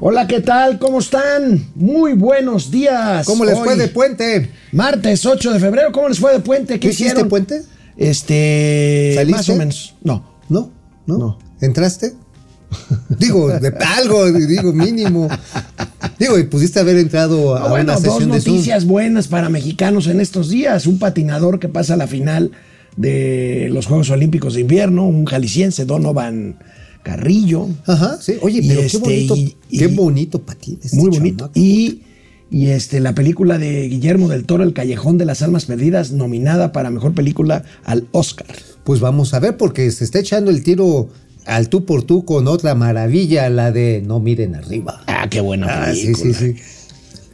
Hola, ¿qué tal? ¿Cómo están? Muy buenos días. ¿Cómo les Hoy, fue de puente? Martes 8 de febrero, ¿cómo les fue de puente? ¿Qué ¿Tú hiciste hicieron? puente? Este. ¿Saliste? Más o menos. No. ¿No? ¿No? No. ¿Entraste? digo, de algo, digo, mínimo. Digo, y pudiste haber entrado a Ah, bueno, una dos sesión de Zoom. noticias buenas para mexicanos en estos días. Un patinador que pasa a la final de los Juegos Olímpicos de Invierno, un jalisciense, Donovan Carrillo. Ajá, sí. Oye, pero este, qué bonito, y- y- qué bonito patín. este Muy bonito. chamaco. Y, y este, la película de Guillermo del Toro, El Callejón de las Almas Perdidas, nominada para mejor película al Oscar. Pues vamos a ver, porque se está echando el tiro al tú por tú con otra maravilla, la de No miren arriba. Ah, qué buena Ah, sí, película. sí, sí.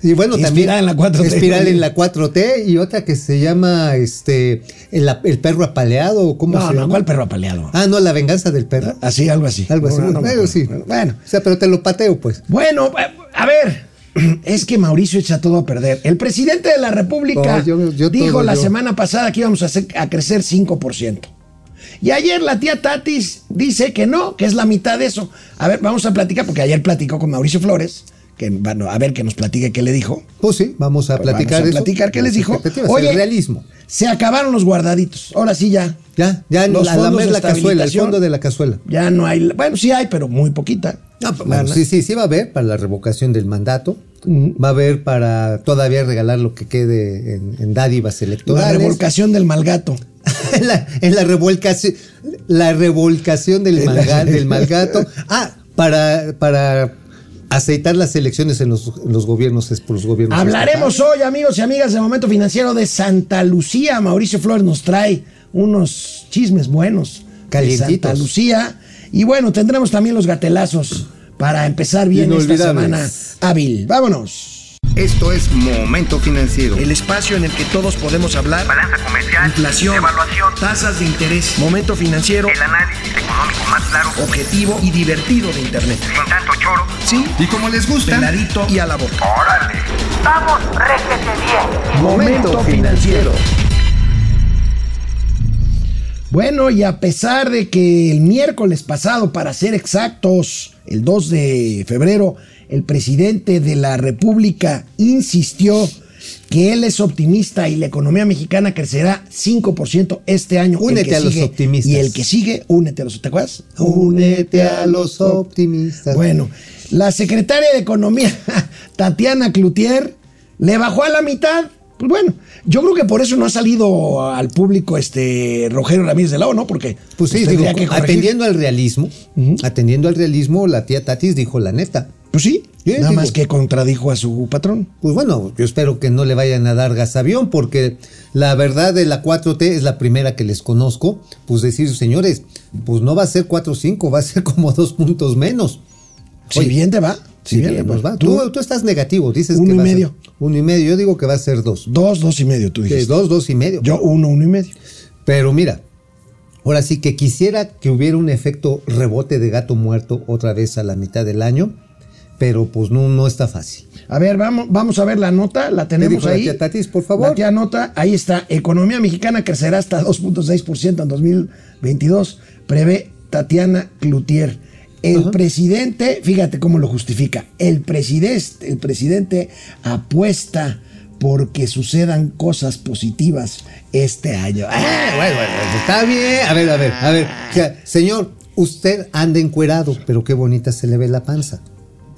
Y bueno, Inspirada también. en la 4T. Inspirada en la 4T y otra que se llama este El, el perro apaleado. ¿o ¿Cómo No, se no, llama? ¿cuál perro apaleado? Ah, no, la venganza del perro. Así, algo así. Algo así. No, no me Bueno, acuerdo. sí. Bueno, O sea, pero te lo pateo, pues. bueno, eh, a ver. Es que Mauricio echa todo a perder. El presidente de la República yo- yo dijo todo, la yo. semana pasada que íbamos a, hacer- a crecer 5%. Y ayer la tía Tatis dice que no, que es la mitad de eso. A ver, vamos a platicar, porque ayer platicó con Mauricio Flores, que bueno, a ver que nos platique qué le dijo. Pues sí, vamos a Pues platicar vamos a eso. platicar qué les dijo. Oye, el realismo. Se acabaron los guardaditos. Ahora sí ya. Ya, ya Los la, la cazuela, el fondo de la cazuela. Ya no hay. Bueno, sí hay, pero muy poquita. No, pues, bueno, sí, sí, sí va a haber para la revocación del mandato. Va a haber para todavía regalar lo que quede en, en dádivas La electorales. revolcación del malgato. en, la, en la revolcación, la revolcación del, malga- del malgato. Ah, para, para aceitar las elecciones en los, en los gobiernos, es por los gobiernos. Hablaremos estatales. hoy, amigos y amigas, de Momento Financiero de Santa Lucía. Mauricio Flores nos trae unos chismes buenos. de Calientitos. Santa Lucía. Y bueno, tendremos también los gatelazos para empezar bien esta semana hábil. Vámonos. Esto es Momento Financiero. El espacio en el que todos podemos hablar. balanza comercial, Inflación, evaluación, tasas de interés, momento financiero, el análisis económico más claro, objetivo y divertido de Internet. sin tanto choro. Sí, Y como les gusta, peladito y a la boca. ¡Órale! ¡Vamos, réjete bien! Momento financiero. Bueno, y a pesar de que el miércoles pasado, para ser exactos, el 2 de febrero, el presidente de la República insistió que él es optimista y la economía mexicana crecerá 5% este año. Únete a los optimistas. Y el que sigue, únete a los, ¿te acuerdas? Únete a los optimistas. Bueno, la secretaria de Economía, Tatiana Cloutier, le bajó a la mitad. Pues bueno, yo creo que por eso no ha salido al público este Rogelio Ramírez de Lao, ¿no? Porque Pues sí, digo, que corregir. atendiendo al realismo, atendiendo al realismo, la tía Tatis dijo la neta. Pues sí, Sí, nada digo. más que contradijo a su patrón. Pues bueno, yo espero que no le vayan a dar gasavión, porque la verdad de la 4T es la primera que les conozco. Pues decir, señores, pues no va a ser 4 o 5, va a ser como dos puntos menos. Si Oye, bien te va, si bien, bien nos va. Tú, Tú, tú estás negativo, dices Uno que y a ser medio. uno y medio. Yo digo que va a ser dos. dos, dos y medio, tú dijiste. dos, dos y medio. Yo uno, uno y medio. Pero mira, ahora sí que quisiera que hubiera un efecto rebote de gato muerto otra vez a la mitad del año, pero pues no, no está fácil. A ver, vamos, vamos a ver la nota, la tenemos dijo la ahí. tía Tatis, por favor? La tía nota, ahí está. Economía mexicana crecerá hasta 2.6% en 2022, prevé Tatiana Cloutier. El presidente, fíjate cómo lo justifica, el presidente, el presidente apuesta porque sucedan cosas positivas este año. Ah, bueno, bueno, está bien. A ver, a ver, a ver. O sea, señor, usted anda encuerado, pero qué bonita se le ve la panza.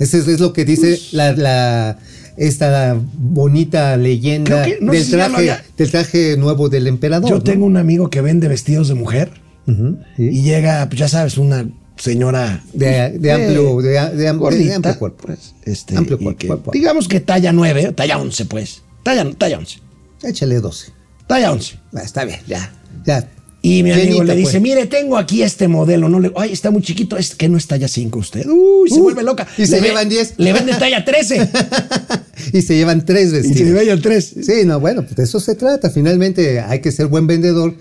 Eso es, es lo que dice Pues la, la- esta bonita leyenda que- no del, traje, había- del traje nuevo del emperador. Yo ¿no? tengo un amigo que vende vestidos de mujer Ujú, sí. y llega, pues ya sabes, una señora De- de amplio- de- de am- de gordita, amplio cuerpo. pues, este, Amplio cuerpo, que- cuerpo. digamos que talla 9, talla 11, pues. Talla, talla 11. Échale 12. Talla 11. Ah, está bien, ya. Ya. Y mi amigo Llenita, le dice, pues. mire, tengo aquí este modelo. No le, ay, está muy chiquito. Es que no es talla 5 usted. Uy, se Uh, vuelve loca. y se ve- llevan 10. Le venden talla 13. y se llevan tres y se vestidos. le venden 3. Sí, no, bueno, pues de eso se trata. Finalmente hay que ser buen vendedor.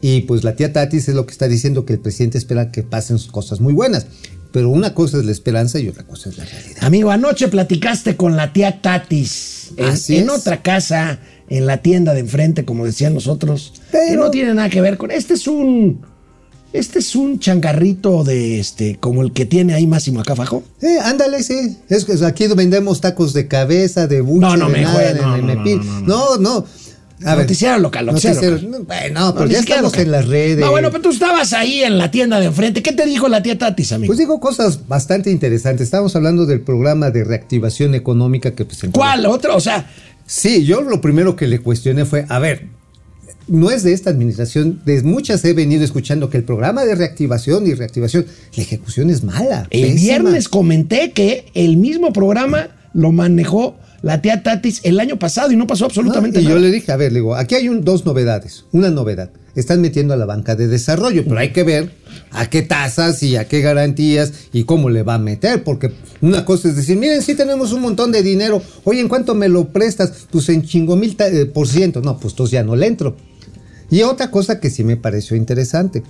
Y pues la tía Tatis es lo que está diciendo que el presidente espera que pasen cosas muy buenas. Pero una cosa es la esperanza y otra cosa es la realidad. Amigo, anoche platicaste con la tía Tatis en, Así en otra casa, en la tienda de enfrente, como decían nosotros. que no tiene nada que ver con. Este es un. Este es un changarrito de este, como el que tiene ahí Máximo acá abajo. Eh, ándale, sí. Es que aquí vendemos tacos de cabeza, de buche, No, no de me nada, juegue, de no, no, memepil. no, No, no. A ver, Noticiero local, noticiero noticiero- local. Bueno, pero No, ya estamos local. en las redes. No, bueno, pero tú estabas ahí en la tienda de enfrente. ¿Qué te dijo la tía Tatis, amigo? Pues digo cosas bastante interesantes. Estábamos hablando del programa de reactivación económica que presentó. ¿Cuál? ¿Otro? O sea, Sí, yo lo primero que le cuestioné fue, a ver, no es de esta administración, de muchas he venido escuchando que el programa de reactivación y reactivación, la ejecución es mala. el pésima. viernes comenté que el mismo programa lo manejó la tía Tatis el año pasado y no pasó absolutamente Ah, y nada. yo le dije, a ver, le digo, aquí hay un- dos novedades. Una novedad, están metiendo a la banca de desarrollo, pero hay que ver a qué tasas y a qué garantías y cómo le va a meter, porque una cosa es decir, miren, sí tenemos un montón de dinero, oye, ¿en cuánto me lo prestas? Pues en chingo mil eh, por ciento. No, pues entonces ya no le entro. Y otra cosa que sí me pareció interesante,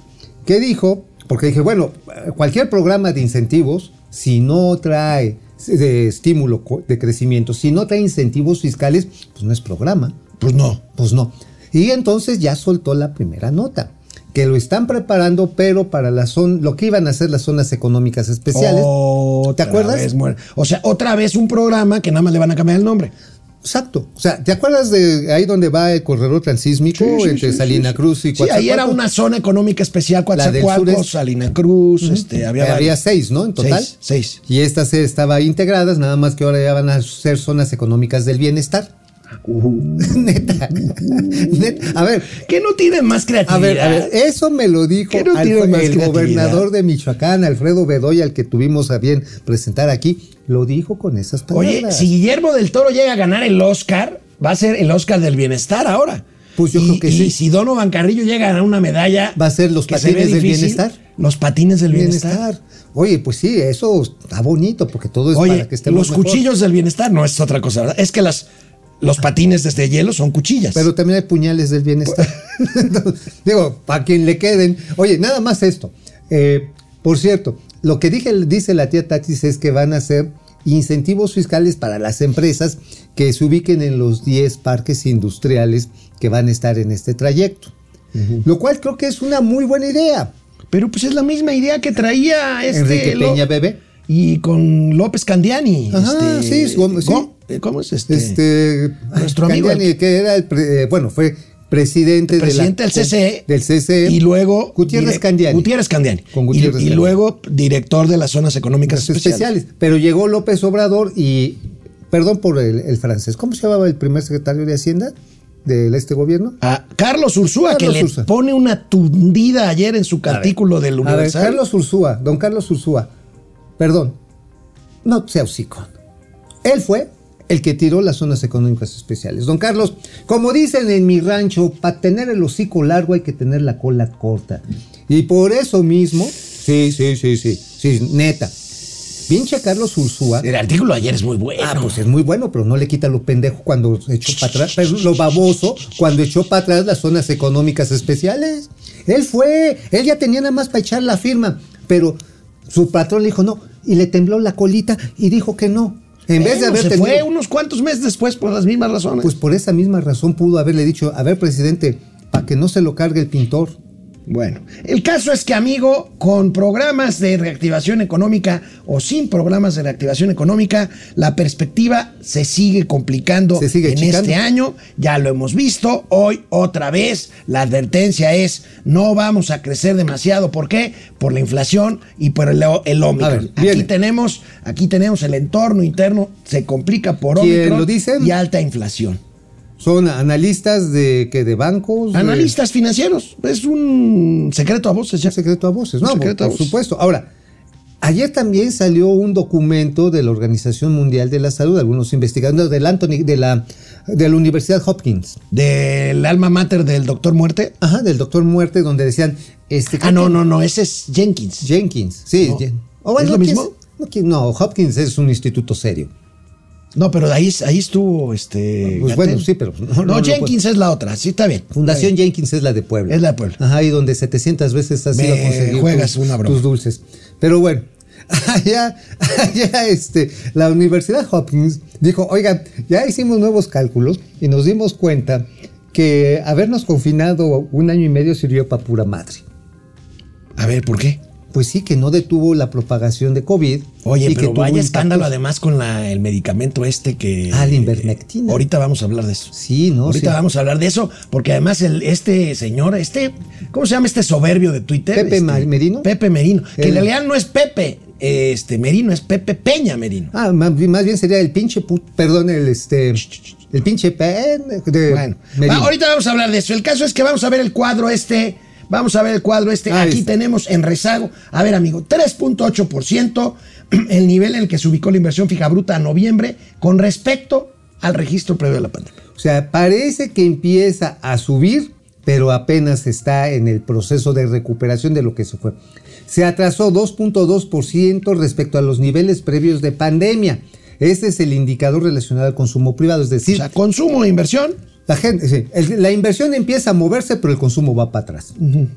que dijo, porque dije, bueno, cualquier programa de incentivos, si no trae de estímulo de crecimiento, si no trae incentivos fiscales, pues no es programa. Pues no. Pues no. Y entonces ya soltó la primera nota, que lo están preparando, pero para la zona, lo que iban a ser las zonas económicas especiales. Otra ¿Te acuerdas? vez o sea, otra vez un programa que nada más le van a cambiar el nombre. Exacto. O sea, ¿te acuerdas de ahí donde va el corredor transísmico Sí, sí, entre sí, Salina. Cruz y Sí, ahí era Coatzacoalcos? una zona económica especial, Coatzacoalcos. Salina Cruz, este, había, Había, varias. seis, ¿no? En total. Seis, seis. Y estas se estaban integradas, nada más que ahora ya van a ser zonas económicas del bienestar. Neta. Neta. A ver, Que no tienen más a creatividad. ver, a ver, eso me lo dijo no tiene el gobernador de Michoacán, Alfredo Bedoya, al que tuvimos a bien presentar aquí, lo dijo con esas palabras. Oye, si Guillermo del Toro llega a ganar el Oscar, va a ser el Oscar del bienestar ahora. Pues yo Y- creo que y sí. si Donovan Carrillo llega a ganar una medalla. Va a ser los se patines del bienestar. Los patines del bienestar. bienestar. Oye, pues sí, eso está bonito porque todo es Oye, para que estemos los mejor. cuchillos del bienestar no es otra cosa, ¿verdad? Es que las, los patines desde hielo son cuchillas. Pero también hay puñales del bienestar. Digo, para quien le queden. Oye, nada más esto. Eh, por cierto, lo que dije, dice la tía Taxis es que van a ser incentivos fiscales para las empresas que se ubiquen en los 10 parques industriales que van a estar en este trayecto. Lo cual creo que es una muy buena idea. Pero pues es la misma idea que traía este Enrique Lo- Peña Bebé. Y con López Candiani. Ajá, este, sí, ¿cómo- sí. ¿Cómo, eh, cómo es este? Este, Nuestro amigo, Candiani, el- que era el, pre- eh, bueno, fue presidente, presidente de la- del CCE. Del CCE. Y luego. Gutiérrez Candiani. Gutiérrez Candiani. Con Y- Gutiérrez y, Candiani. luego director de las zonas económicas especiales. especiales. Pero llegó López Obrador y, perdón por el, el francés, ¿cómo se llamaba el primer secretario de Hacienda de este gobierno? A Carlos Ursúa, Carlos que le pone una tundida ayer en su artículo del A ver, Universal. Carlos Ursúa, don Carlos Ursúa, perdón, no sea hocicón. Él fue el que tiró las zonas económicas especiales. Don Carlos, como dicen en mi rancho, para tener el hocico largo hay que tener la cola corta. Y por eso mismo, sí, sí, sí, sí, sí, neta. Pinche Carlos Ursúa. El artículo ayer es muy bueno. Ah, pues es muy bueno, pero no le quita lo pendejo cuando echó para atrás, pero lo baboso cuando echó para atrás las zonas económicas especiales. Él fue, él ya tenía nada más para echar la firma, pero su patrón le dijo no, y le tembló la colita y dijo que no. En vez de haber se tenido, fue unos cuantos meses después por las mismas razones. pues por esa misma razón pudo haberle dicho, a ver, presidente, para que no se lo cargue el pintor. Bueno, el caso es que, amigo, con programas de reactivación económica o sin programas de reactivación económica, la perspectiva se sigue complicando Se sigue en este año. Ya lo hemos visto. Hoy, otra vez, la advertencia es: no vamos a crecer demasiado. ¿Por qué? Por la inflación y por el, el Omicron. A ver, aquí, tenemos, aquí tenemos el entorno interno, se complica por ¿Quién Omicron lo y alta inflación. Son analistas de que de bancos. de- Analistas financieros, es un secreto a voces ya. Un secreto a voces, Un no, secreto por, a por voces. supuesto. Ahora, ayer también salió un documento de la Organización Mundial de la Salud, algunos investigadores del Anthony, de la, de la Universidad Hopkins, Del alma mater del doctor Muerte. ajá, del doctor Muerte, donde decían, este, Ah, no, no, no, ese es Jenkins. Jenkins, sí, No. Jen- ¿Es lo ¿quién mismo? No, Hopkins es un instituto serio. No, pero ahí, ahí estuvo este. Pues bueno, sí, pero no, No, no, no, Jenkins es la otra, sí, está bien. Fundación Está bien. Jenkins es la de Puebla. Es la de Puebla. Ajá, y donde 700 veces has Me ido a conseguir juegas tus, una broma. tus dulces. Pero bueno, allá, allá este, la Universidad Hopkins dijo, oigan, ya hicimos nuevos cálculos y nos dimos cuenta que habernos confinado un año y medio sirvió para pura madre. A ver, ¿por qué? Pues sí, que no detuvo la propagación de COVID. Oye, y que pero tuvo vaya escándalo además con la- el medicamento este que... Ah, la ivermectina. Ahorita vamos a hablar de eso. Sí, ¿no? Ahorita Sí. vamos a hablar de eso, porque además el, este señor, este, ¿cómo se llama este soberbio de Twitter? Pepe Este, Merino. Pepe Merino, que en realidad no es Pepe, este Merino, es Pepe Peña Merino. Ah, más, bien- más bien sería el pinche put, perdón, el este el pinche pen de Bueno, Merino. ahorita vamos a hablar de eso. El caso es que vamos a ver el cuadro este. Vamos a ver el cuadro este. Ahí Aquí está. tenemos en rezago. A ver, amigo, 3.8%, el nivel en el que se ubicó la inversión fija bruta a noviembre con respecto al registro previo a la pandemia. O sea, parece que empieza a subir, pero apenas está en el proceso de recuperación de lo que se fue. Se atrasó 2.2% respecto a los niveles previos de pandemia. Este es el indicador relacionado al consumo privado, es O decir, sea, consumo e inversión. La, gente, sí, el- la inversión empieza a moverse, pero el consumo va para atrás.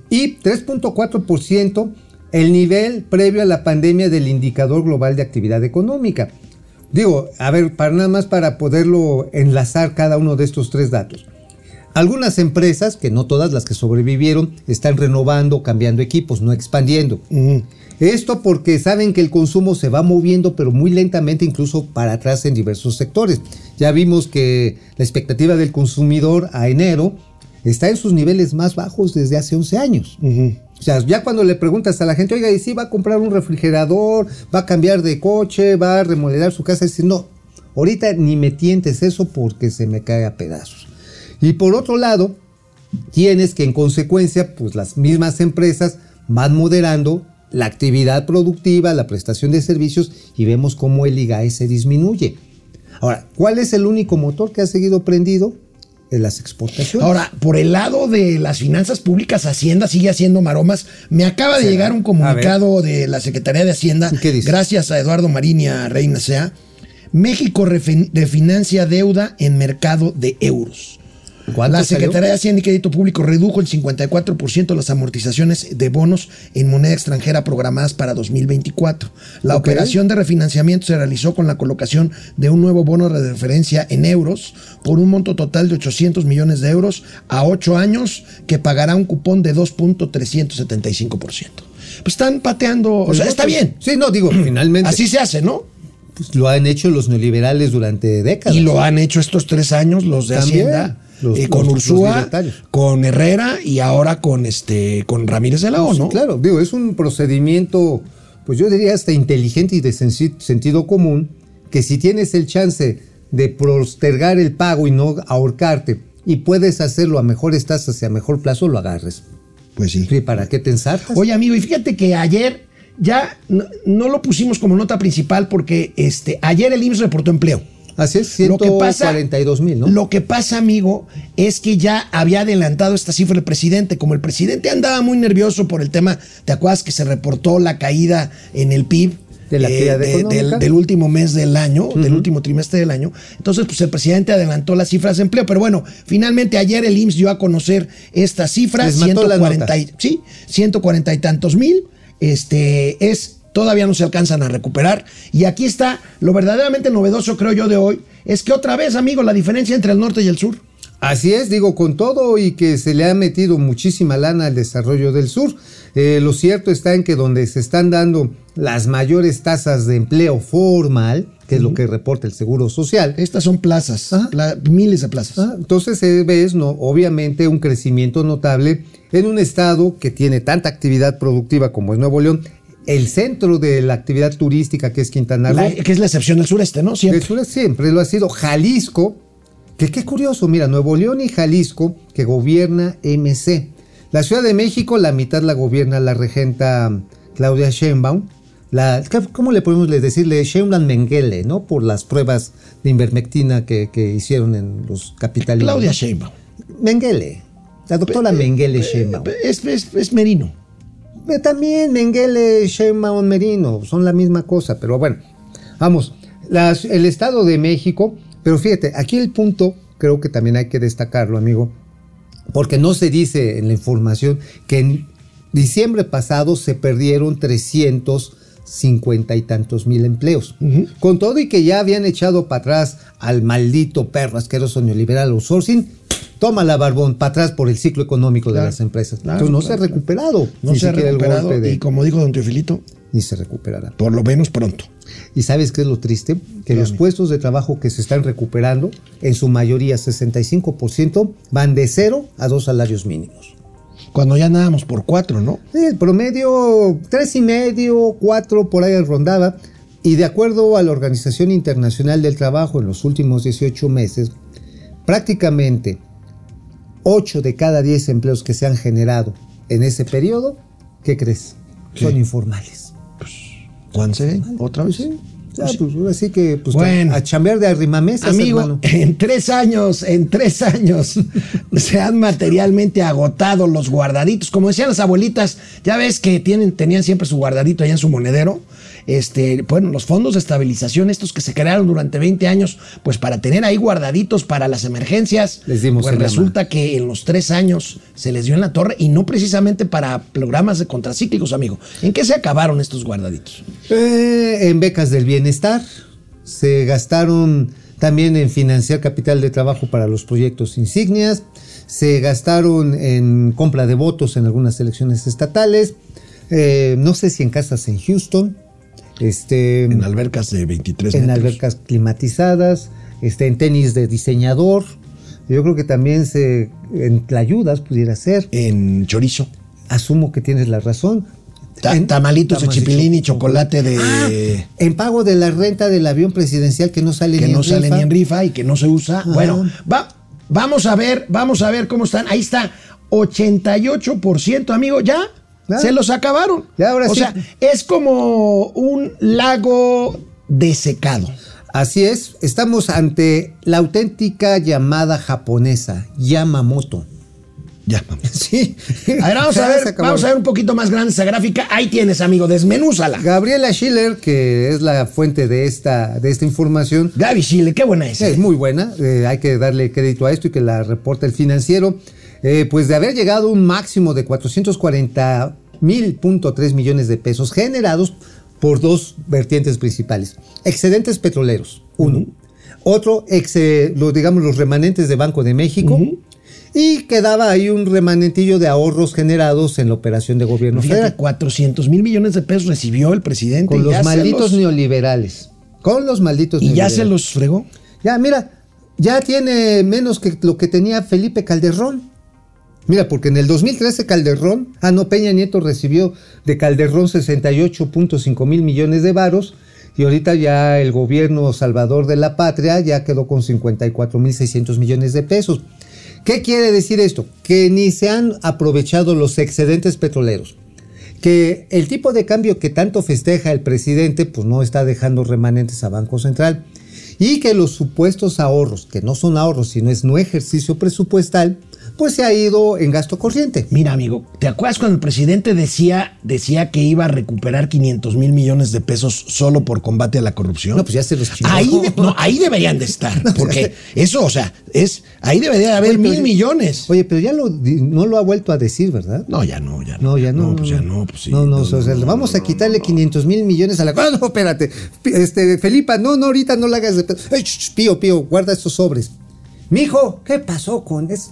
Y 3.4% el nivel previo a la pandemia del indicador global de actividad económica. Digo, a ver, para nada más para poderlo enlazar cada uno de estos tres datos. Algunas empresas, que no todas las que sobrevivieron, están renovando, cambiando equipos, no expandiendo. Esto porque saben que el consumo se va moviendo, pero muy lentamente, incluso para atrás en diversos sectores. Ya vimos que la expectativa del consumidor a enero está en sus niveles más bajos desde hace 11 años. O sea, ya cuando le preguntas a la gente, oiga, ¿y si va a comprar un refrigerador? ¿Va a cambiar de coche? ¿Va a remodelar su casa? Dice, no, ahorita ni me tientes eso porque se me cae a pedazos. Y por otro lado, tienes que en consecuencia, pues las mismas empresas van moderando la actividad productiva, la prestación de servicios y vemos cómo el IGAE se disminuye. Ahora, ¿cuál es el único motor que ha seguido prendido? En las exportaciones. Ahora, por el lado de las finanzas públicas, Hacienda sigue haciendo maromas. Me acaba de ¿Será? llegar un comunicado de la Secretaría de Hacienda, ¿Qué dice? gracias a Eduardo Marín y a Reina Sea. México refin- refinancia deuda en mercado de euros. ¿Cuánto La salió? Secretaría de Hacienda y Crédito Público redujo el 54% de las amortizaciones de bonos en moneda extranjera programadas para 2024. La operación de refinanciamiento se realizó con la colocación de un nuevo bono de referencia en euros por un monto total de 800 millones de euros a 8 años que pagará un cupón de 2.375%. Pues están pateando, o sea, está bien. Sí, no, digo, finalmente. Así se hace, ¿no? pues, lo han hecho los neoliberales durante décadas. Y lo han hecho estos tres años los de También, Hacienda. Los- eh, con los- Ursúa, con Herrera y ahora con este con Ramírez de la O, Sí, ¿no? Claro, digo, es un procedimiento, pues yo diría hasta inteligente y de sentido común, que si tienes el chance de postergar el pago y no ahorcarte, y puedes hacerlo a mejores tasas y a mejor plazo, lo agarres. Pues sí. Sí, ¿Para qué te ensartas? Oye, amigo, y fíjate que ayer ya no, no lo pusimos como nota principal porque este ayer el IMSS reportó empleo. Así es, Lo que pasa- 142 mil, ¿no? Lo que pasa, amigo, es que ya había adelantado esta cifra el presidente. Como el presidente andaba muy nervioso por el tema, ¿te acuerdas que se reportó la caída en el PIB? De la actividad de- económica. del, del último mes del año, del último trimestre del año. Entonces, pues el presidente adelantó las cifras de empleo. Pero bueno, finalmente ayer el IMSS dio a conocer estas cifras. Les mató la 140 nota. y, sí, 140 y tantos mil. Este es. Todavía no se alcanzan a recuperar. Y aquí está lo verdaderamente novedoso, creo yo, de hoy. Es que otra vez, amigo, la diferencia entre el norte y el sur. Así es, digo, con todo y que se le ha metido muchísima lana al desarrollo del sur, eh, lo cierto está en que donde se están dando las mayores tasas de empleo formal, que es lo que reporta el Seguro Social, Estas son plazas, pla- miles de plazas. Ah, Entonces se ve, no, obviamente, un crecimiento notable en un estado que tiene tanta actividad productiva como es Nuevo León, el centro de la actividad turística que es Quintana Roo. La- que es la excepción del sureste, ¿no? Siempre. El sur siempre lo ha sido. Jalisco, que qué curioso, mira, Nuevo León y Jalisco, que gobierna MC. La Ciudad de México, la mitad la gobierna la regenta Claudia Sheinbaum. La, ¿Cómo le podemos decirle? Sheinbaum Mengele, ¿no? Por las pruebas de invermectina que, que hicieron en los capitalinos. Claudia. Sheinbaum. Mengele. La doctora Mengele Sheinbaum. Es, es- es Merino. Eh, También Mengele, Sheinbaum, Merino, son la misma cosa, pero bueno, vamos, las- el Estado de México, pero fíjate, aquí el punto creo que también hay que destacarlo, amigo, porque no se dice en la información que en diciembre pasado se perdieron 350 y tantos mil empleos. Con todo y que ya habían echado para atrás al maldito perro asqueroso neoliberal outsourcing, toma la barbón para atrás por el ciclo económico Claro, de las empresas. claro, Entonces no claro, se ha recuperado. No ni se ha siquiera el recuperado golpe de- y como dijo don Teofilito, ni se recuperará. por lo menos pronto. ¿Y sabes qué es lo triste? Que los puestos de trabajo que se están recuperando, en su mayoría 65%, van de cero a dos salarios mínimos. Cuando ya andábamos por cuatro, ¿no? El promedio, tres y medio, cuatro, por ahí rondaba. Y de acuerdo a la Organización Internacional del Trabajo, en los últimos 18 meses, prácticamente 8 de cada 10 empleos que se han generado en ese periodo, ¿qué crees? Son informales. Juanse, otra vez. Ya, pues, ahora sí que pues, Bueno. a chambear de arrimamesas, Amigo, hermano. en tres años, en tres años se han materialmente agotado los guardaditos. Como decían las abuelitas, ya ves que tienen, tenían siempre su guardadito allá en su monedero. Este, bueno, los fondos de estabilización, estos que se crearon durante 20 años, pues para tener ahí guardaditos para las emergencias. Les dimos pues resulta que en los tres años se les dio en la torre y no precisamente para programas de contracíclicos, amigo. ¿En qué se acabaron estos guardaditos? Eh, en becas del bienestar, se gastaron también en financiar capital de trabajo para los proyectos insignias, se gastaron en compra de votos en algunas elecciones estatales, eh, no sé si en casas en Houston, este, En albercas de 23 en metros. albercas climatizadas, este, en tenis de diseñador. Yo creo que también se en ayudas pudiera ser. En chorizo. Asumo que tienes la razón. Ta- En- tamalitos de chipilín y cho- chocolate de Ah, en pago de la renta del avión presidencial que no sale que ni no en sale rifa. ni en rifa y que no se usa. Bueno, va, vamos a ver, vamos a ver cómo están. Ahí está, 88%, amigo, ya. Se los acabaron. Ya, ahora o sí. sea, es como un lago desecado. Así es, estamos ante la auténtica llamada japonesa, Yamamoto. Ya, vamos. Sí. A ver, vamos a ver, vamos a ver un poquito más grande esa gráfica. Ahí tienes, amigo, desmenúzala. Gabriela Schiller, que es la fuente de esta, de esta información, Gaby Chile, qué buena es. es muy buena, eh, hay que darle crédito a esto y que la reporta el financiero, eh, pues de haber llegado a un máximo de 440 mil punto tres millones de pesos generados por dos vertientes principales. Excedentes petroleros, uno. Otro, ex- lo, digamos, los remanentes de Banco de México. Y quedaba ahí un remanentillo de ahorros generados en la operación de gobierno Fíjate, federal. 400 mil millones de pesos recibió el presidente. Con ya los malditos los- neoliberales. Con los malditos Y ya neoliberales. se los fregó. Ya, mira, ya tiene menos que lo que tenía Felipe Calderón. Mira, porque en el 2013 Calderón, ah, no, Peña Nieto recibió de Calderón 68.5 mil millones de varos y ahorita ya el gobierno salvador de la patria ya quedó con 54 mil 600 millones de pesos. ¿Qué quiere decir esto? Que ni se han aprovechado los excedentes petroleros que el tipo de cambio que tanto festeja el presidente, pues no está dejando remanentes a Banco Central. Y que los supuestos ahorros, que no son ahorros, sino es no ejercicio presupuestal, pues se ha ido en gasto corriente. Mira, amigo, ¿te acuerdas cuando el presidente decía, decía que iba a recuperar 500 mil millones de pesos solo por combate a la corrupción? No, pues ya se los chingó. Ahí, de- no, ahí deberían de estar, porque eso, o sea, es ahí debería de haber Oye, mil millones. Oye, pero ya lo, no lo ha vuelto a decir, ¿verdad? No, ya no, ya No, ya no. pues ya no, pues sí. No, no, o sea, no, vamos no, a quitarle 500 mil millones a la. Ah, no, espérate. Este, Felipa, no, no, ahorita no la hagas de. pío, pío, guarda estos sobres. Mijo, ¿qué pasó con eso?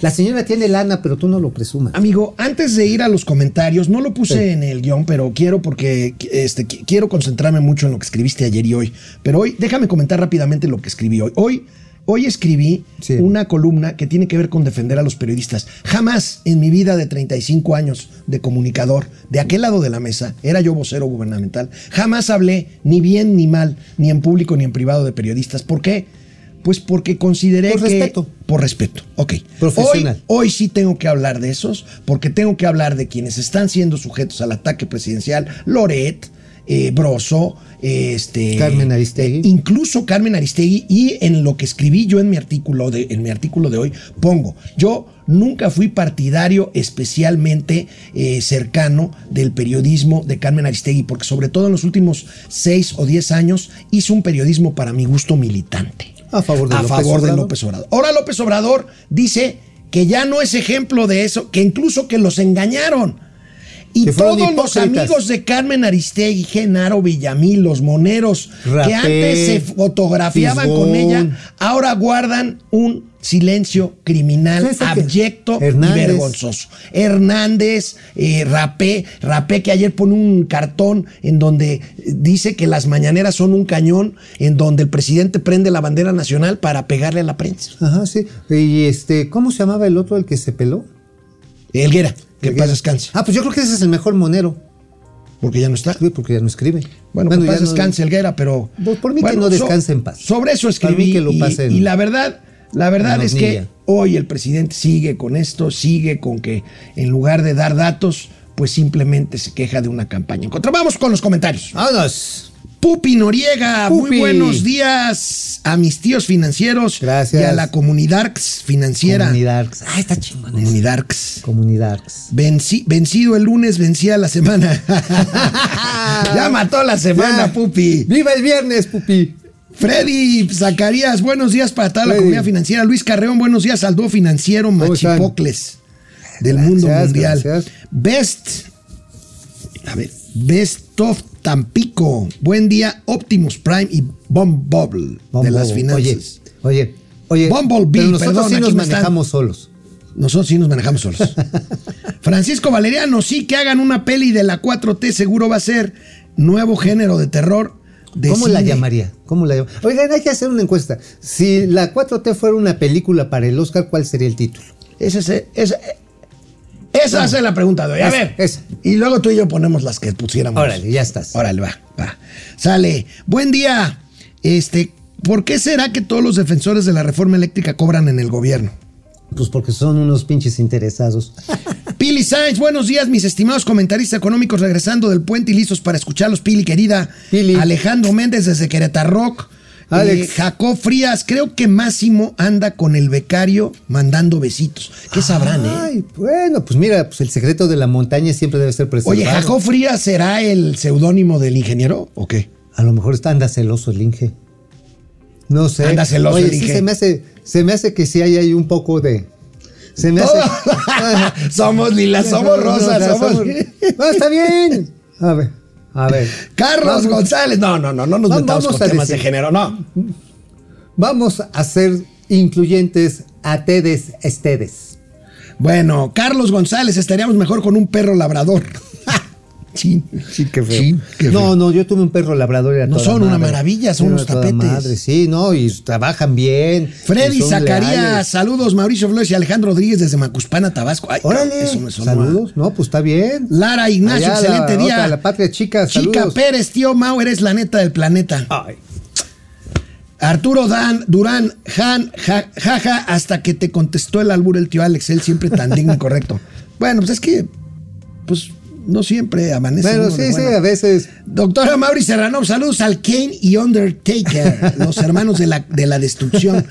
La señora tiene lana, pero tú no lo presumas. Amigo, antes de ir a los comentarios, no lo puse en el guion, pero quiero porque este, qui- quiero concentrarme mucho en lo que escribiste ayer y hoy. Pero hoy, déjame comentar rápidamente lo que escribí hoy. Hoy, hoy escribí Sí. una columna que tiene que ver con defender a los periodistas. Jamás en mi vida de 35 años de comunicador, de aquel lado de la mesa, era yo vocero gubernamental, jamás hablé ni bien ni mal, ni en público ni en privado de periodistas. ¿Por qué? Pues porque consideré Por que... respeto. Por respeto, ok. Profesional. Hoy, Hoy sí tengo que hablar de esos, porque tengo que hablar de quienes están siendo sujetos al ataque presidencial, Loret, eh, Broso, este, Carmen Aristegui. eh, incluso Carmen Aristegui, y en lo que escribí yo en mi artículo de, en mi artículo de hoy, pongo, yo nunca fui partidario especialmente eh, cercano del periodismo de Carmen Aristegui, porque sobre todo en los últimos seis o diez años hizo un periodismo para mi gusto militante A favor de a López favor de Obrador. López Obrador. Ahora López Obrador dice que ya no es ejemplo de eso, que incluso que los engañaron. Y todos los amigos de Carmen Aristegui, Genaro Villamil, los moneros, que antes se fotografiaban con ella, ahora guardan un silencio criminal abyecto Hernández. y vergonzoso. Hernández, eh, Rapé, Rapé que ayer pone un cartón en donde dice que las mañaneras son un cañón en donde el presidente prende la bandera nacional para pegarle a la prensa. Ajá, sí. Y este, ¿cómo se llamaba el otro, el que se peló? Elguera, que Elguera. paz descanse, Ah, pues yo creo que ese es el mejor monero. porque ya no está. Sí, porque ya no escribe. Bueno, que en ya paz no- descanse Elguera, pero... Pues por mí que Bueno, no descanse en paz. Sobre eso escribí que lo y, la verdad, la verdad es que hoy el presidente sigue con esto, sigue con que en lugar de dar datos, pues simplemente se queja de una campaña en contra. Vamos con los comentarios. ¡Vámonos! Pupi Noriega, muy Pupi. buenos días a mis tíos financieros Gracias. y a la comunidad financiera. Comunidad. Ah, está chingón. Comunidad. Comunidad. Venci- vencido el lunes, vencía la semana. ya mató la semana, Ya. Pupi. ¡Viva el viernes, pupi! Freddy Zacarías, buenos días para toda la comunidad financiera. Luis Carreón, buenos días al dúo financiero. Machipocles del Gracias, mundo mundial. gracias. Best, a ver, Best of Tampico. Buen día, Optimus Prime y Bomb Bubble de las oye, finanzas. Oye, oye. Bumblebee, pero nosotros perdón, sí nos están- manejamos solos. Nosotros sí nos manejamos solos. Francisco Valeriano, sí que hagan una peli de la 4T, seguro va a ser nuevo género de terror. De ¿Cómo la llamaría? ¿Cómo la Oigan, hay que hacer una encuesta. Si la 4T fuera una película para el Oscar, ¿cuál sería el título? Esa, es- esa, esa es la pregunta de hoy. A ver. Y luego tú y yo ponemos las que pusiéramos. Órale, ya estás. Órale, va, va. Sale. Buen día. Este, ¿por qué será que todos los defensores de la reforma eléctrica cobran en el gobierno? Pues porque son unos pinches interesados. Pili Sainz, buenos días, mis estimados comentaristas económicos, regresando del puente y listos para escucharlos. Pili, querida. Pili. Alejandro Méndez desde Querétaro Rock. Alex. Eh, Jacob Frías, creo que Máximo anda con el becario mandando besitos. ¿Qué sabrán, eh? Ay, bueno, pues mira, pues el secreto de la montaña siempre debe ser preservado. Oye, ¿Jacob Frías será el seudónimo del ingeniero o qué? A lo mejor está anda celoso el Inge. No sé. Anda celoso Oye, el sí Inge. se me hace, se me hace que sí hay ahí un poco de. Se me hace. somos lilas, somos rosas, somos. No, está bien. A ver, a ver. Carlos Vamos- González. No, no, no, no nos metamos vamos con temas decir- de género, no. Vamos a ser incluyentes a tedes estedes. Bueno, Carlos González, estaríamos mejor con un perro labrador. Chin, Sí, qué feo. Chin, qué no, feo. no, yo tuve un perro labrador. y era No toda son una maravilla, son Era unos tapetes. madre, Sí, no, y trabajan bien. Freddy Zacarías, saludos Mauricio Flores y Alejandro Rodríguez desde Macuspana, Tabasco. Ay, Órale, eso me sonó saludos. No, pues está bien. Lara Ignacio, Allá la excelente día. otra, la patria chica, Chica saludos. Pérez, tío Mau, eres la neta del planeta. Ay. Arturo Dan, Durán, Han, ja, jaja, hasta que te contestó el albur el tío Alex, él siempre tan digno y correcto. Bueno, pues es que, pues no siempre amanece. De sí, sí, a veces. Doctora Mauri Serrano, saludos al Kane y Undertaker, los hermanos de la, de la destrucción.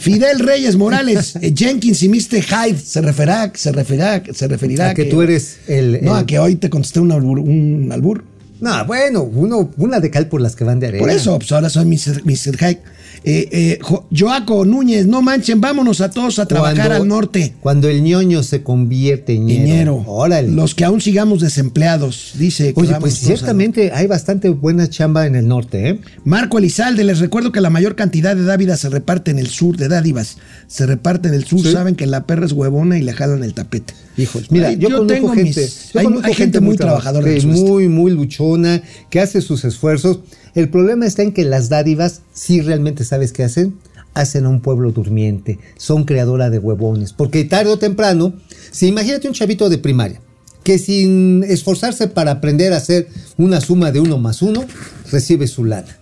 Fidel Reyes Morales, eh, Jenkins y Mr. Hyde, se referirá, se referirá, se referirá A que tú eres el- No, a que hoy te contesté un albur. Un albur. No, bueno, uno, una de cal por las que van de arena. Por eso, pues ahora soy Mr. Mr. Hyde. Eh, eh, Jo- Joaco Núñez, no manchen, vámonos a todos a trabajar Cuando- al norte. Cuando el ñoño se convierte en ñero. Órale. Los que aún sigamos desempleados, dice. Oye, pues ciertamente hay bastante buena chamba en el norte, ¿eh? Marco Elizalde, les recuerdo que la mayor cantidad de dávidas se reparte en el sur, de dádivas, se reparte en el sur, Sí. saben que la perra es huevona y le jalan el tapete. Hijos, mira, Ay, yo, conozco tengo gente, mis- yo hay, conozco hay gente muy trabajadora que muy, muy luchona, que hace sus esfuerzos. El problema está en que las dádivas, si realmente sabes qué hacen, hacen a un pueblo durmiente, son creadora de huevones. Porque tarde o temprano, si imagínate un chavito de primaria, que sin esforzarse para aprender a hacer una suma de uno más uno, recibe su lana.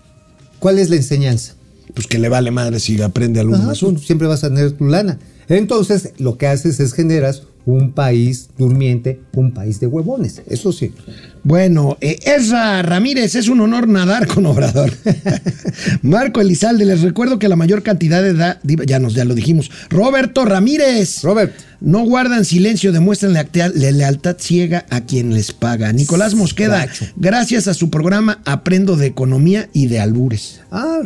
¿Cuál es la enseñanza? Pues que le vale madre si aprende al uno Ajá, más pues, uno. siempre vas a tener tu lana. Entonces, lo que haces es generas un país durmiente, un país de huevones. Eso sí. Bueno, eh, Ezra Ramírez, es un honor nadar con Obrador. Marco Elizalde, les recuerdo que la mayor cantidad de edad, ya nos ya lo dijimos. Roberto Ramírez. Robert. No guardan silencio, demuestran lealtad, le- lealtad ciega a quien les paga. Nicolás Mosqueda, gracias a su programa aprendo de economía y de albures. Ah,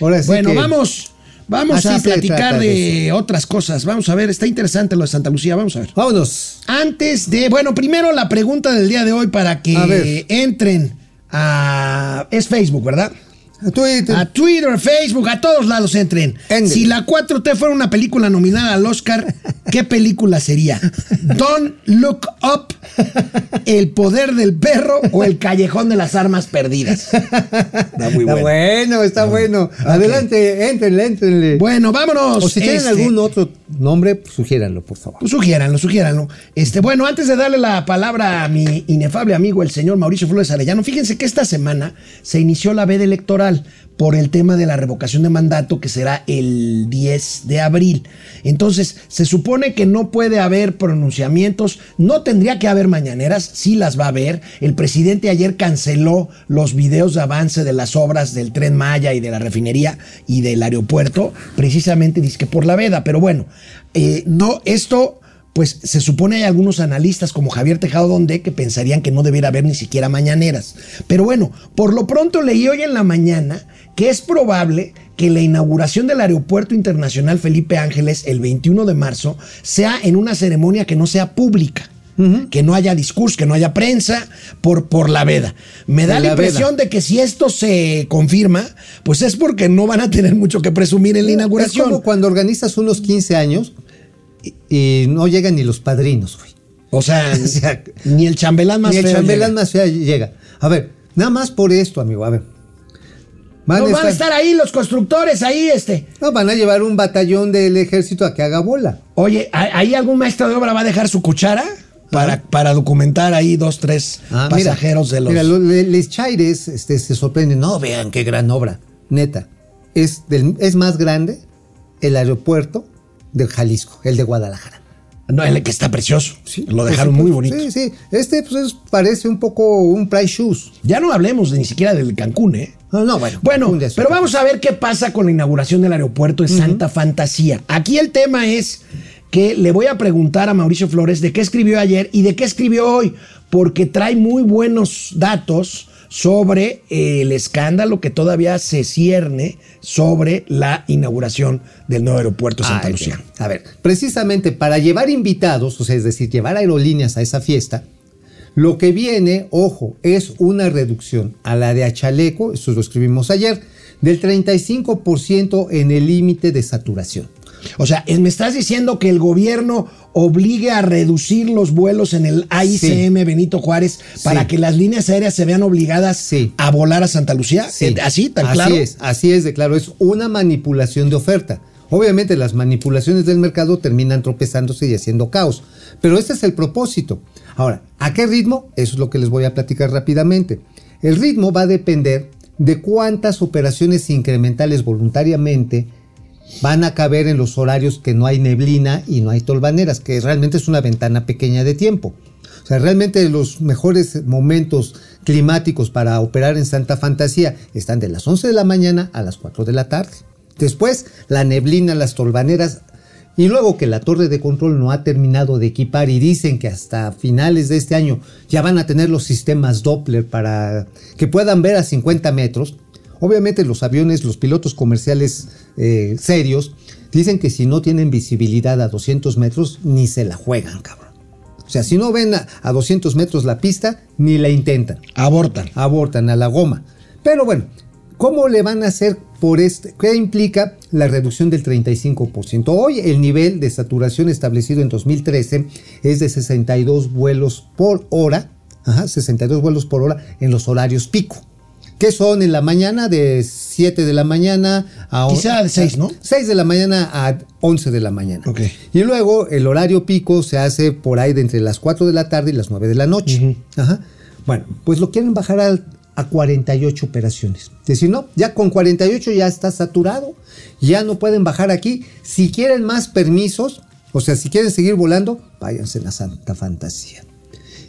ahora sí bueno, que- vamos, vamos Así a platicar de, otras cosas. Vamos a ver, está interesante lo de Santa Lucía, vamos a ver. Vámonos. Antes de, bueno, primero la pregunta del día de hoy para que entren a... Es Facebook, ¿verdad? A Twitter. a Twitter, Facebook, a todos lados entren. Si la 4T fuera una película nominada al Oscar, ¿qué película sería? Don't Look Up, El Poder del Perro o El Callejón de las Armas Perdidas. Está muy Está bueno. bueno, está bueno. Adelante, entrenle, entrenle. Bueno, vámonos. o si tienen Este, algún otro nombre, pues, sugiéranlo, por favor. Pues sugiéranlo, sugiéranlo. Este, bueno, antes de darle la palabra a mi inefable amigo, el señor Mauricio Flores Arellano, fíjense que esta semana se inició la veda electoral por el tema de la revocación de mandato que será el 10 de abril. Entonces, se supone que no puede haber pronunciamientos, no tendría que haber mañaneras, sí las va a haber. El presidente ayer canceló los videos de avance de las obras del tren Maya y de la refinería y del aeropuerto, precisamente dice que por la veda, pero bueno, eh, no, esto pues se supone hay algunos analistas como Javier Tejado Donde que pensarían que no debiera haber ni siquiera mañaneras. Pero bueno, por lo pronto leí hoy en la mañana que es probable que la inauguración del Aeropuerto Internacional Felipe Ángeles el 21 de marzo sea en una ceremonia que no sea pública. Que no haya discurso, que no haya prensa por, por la veda. Me da la, la impresión de que si esto se confirma, pues es porque no van a tener mucho que presumir en la Es inauguración. como cuando organizas unos 15 años y, y no llegan ni los padrinos, güey. O sea, O sea, ni el chambelán más Ni el feo chambelán llega. más feo llega. A ver, nada más por esto, amigo. A ver. Van, No, a van a estar- ahí los constructores, ahí este. no, van a llevar un batallón del ejército a que haga bola. Oye, ¿a- ¿ahí algún maestro de obra va a dejar su cuchara? Para, para documentar ahí dos, tres Ah, mira, pasajeros de los... Mira, lo- le- les chaires este, se sorprenden. No, vean qué gran obra. Neta. Es, del, es más grande el aeropuerto del Jalisco, el de Guadalajara. No, el que está precioso. Lo Por dejaron muy bonito. Sí, sí. Este pues, es- parece un poco un price shoes. Ya no hablemos de- ni siquiera del Cancún, ¿eh? No, no, bueno. Bueno, pero vamos a ver qué pasa con la inauguración del aeropuerto de Santa Fantasía. Aquí el tema es que le voy a preguntar a Mauricio Flores de qué escribió ayer y de qué escribió hoy, porque trae muy buenos datos sobre eh, el escándalo que todavía se cierne sobre la inauguración del nuevo aeropuerto de Santa Lucía. A ver, precisamente para llevar invitados, o sea, es decir, llevar aerolíneas a esa fiesta, lo que viene, ojo, es una reducción a la de Achaleco, eso lo escribimos ayer, del 35% en el límite de saturación. O sea, me estás diciendo que el gobierno obligue a reducir los vuelos en el AICM Benito Juárez para Sí. que las líneas aéreas se vean obligadas Sí. a volar a Santa Lucía. Sí. Eh, ¿Así, tan así claro? es, así es de claro, es una manipulación de oferta. Obviamente las manipulaciones del mercado terminan tropezándose y haciendo caos, pero este es el propósito. Ahora, ¿a qué ritmo? Eso es lo que les voy a platicar rápidamente. El ritmo va a depender de cuántas operaciones incrementales voluntariamente van a caber en los horarios que no hay neblina y no hay tolvaneras, que realmente es una ventana pequeña de tiempo. O sea, realmente los mejores momentos climáticos para operar en Santa Fantasía están de las 11 de la mañana a las 4 de la tarde. Después, la neblina, las tolvaneras, y luego que la torre de control no ha terminado de equipar y dicen que hasta finales de este año ya van a tener los sistemas Doppler para que puedan ver a 50 metros. Obviamente los aviones, los pilotos comerciales eh, serios, dicen que si no tienen visibilidad a 200 metros, ni se la juegan, cabrón. O sea, si no ven a, a 200 metros la pista, ni la intentan Abortan. abortan a la goma. Pero bueno, ¿cómo le van a hacer por este? ¿Qué implica la reducción del 35%? Hoy el nivel de saturación establecido en 2013 es de 62 vuelos por hora, ajá, 62 vuelos por hora en los horarios pico. Que son en la mañana de 7 de la mañana a Quizá de seis, ¿no? 6 de la mañana a 11 de la mañana. Ok. Y luego el horario pico se hace por ahí de entre las 4 de la tarde y las 9 de la noche. Ajá. Bueno, pues lo quieren bajar al- a 48 operaciones. Es decir, no, ya con 48 ya está saturado, ya no pueden bajar aquí. Si quieren más permisos, o sea, si quieren seguir volando, váyanse a la Santa Fantasía.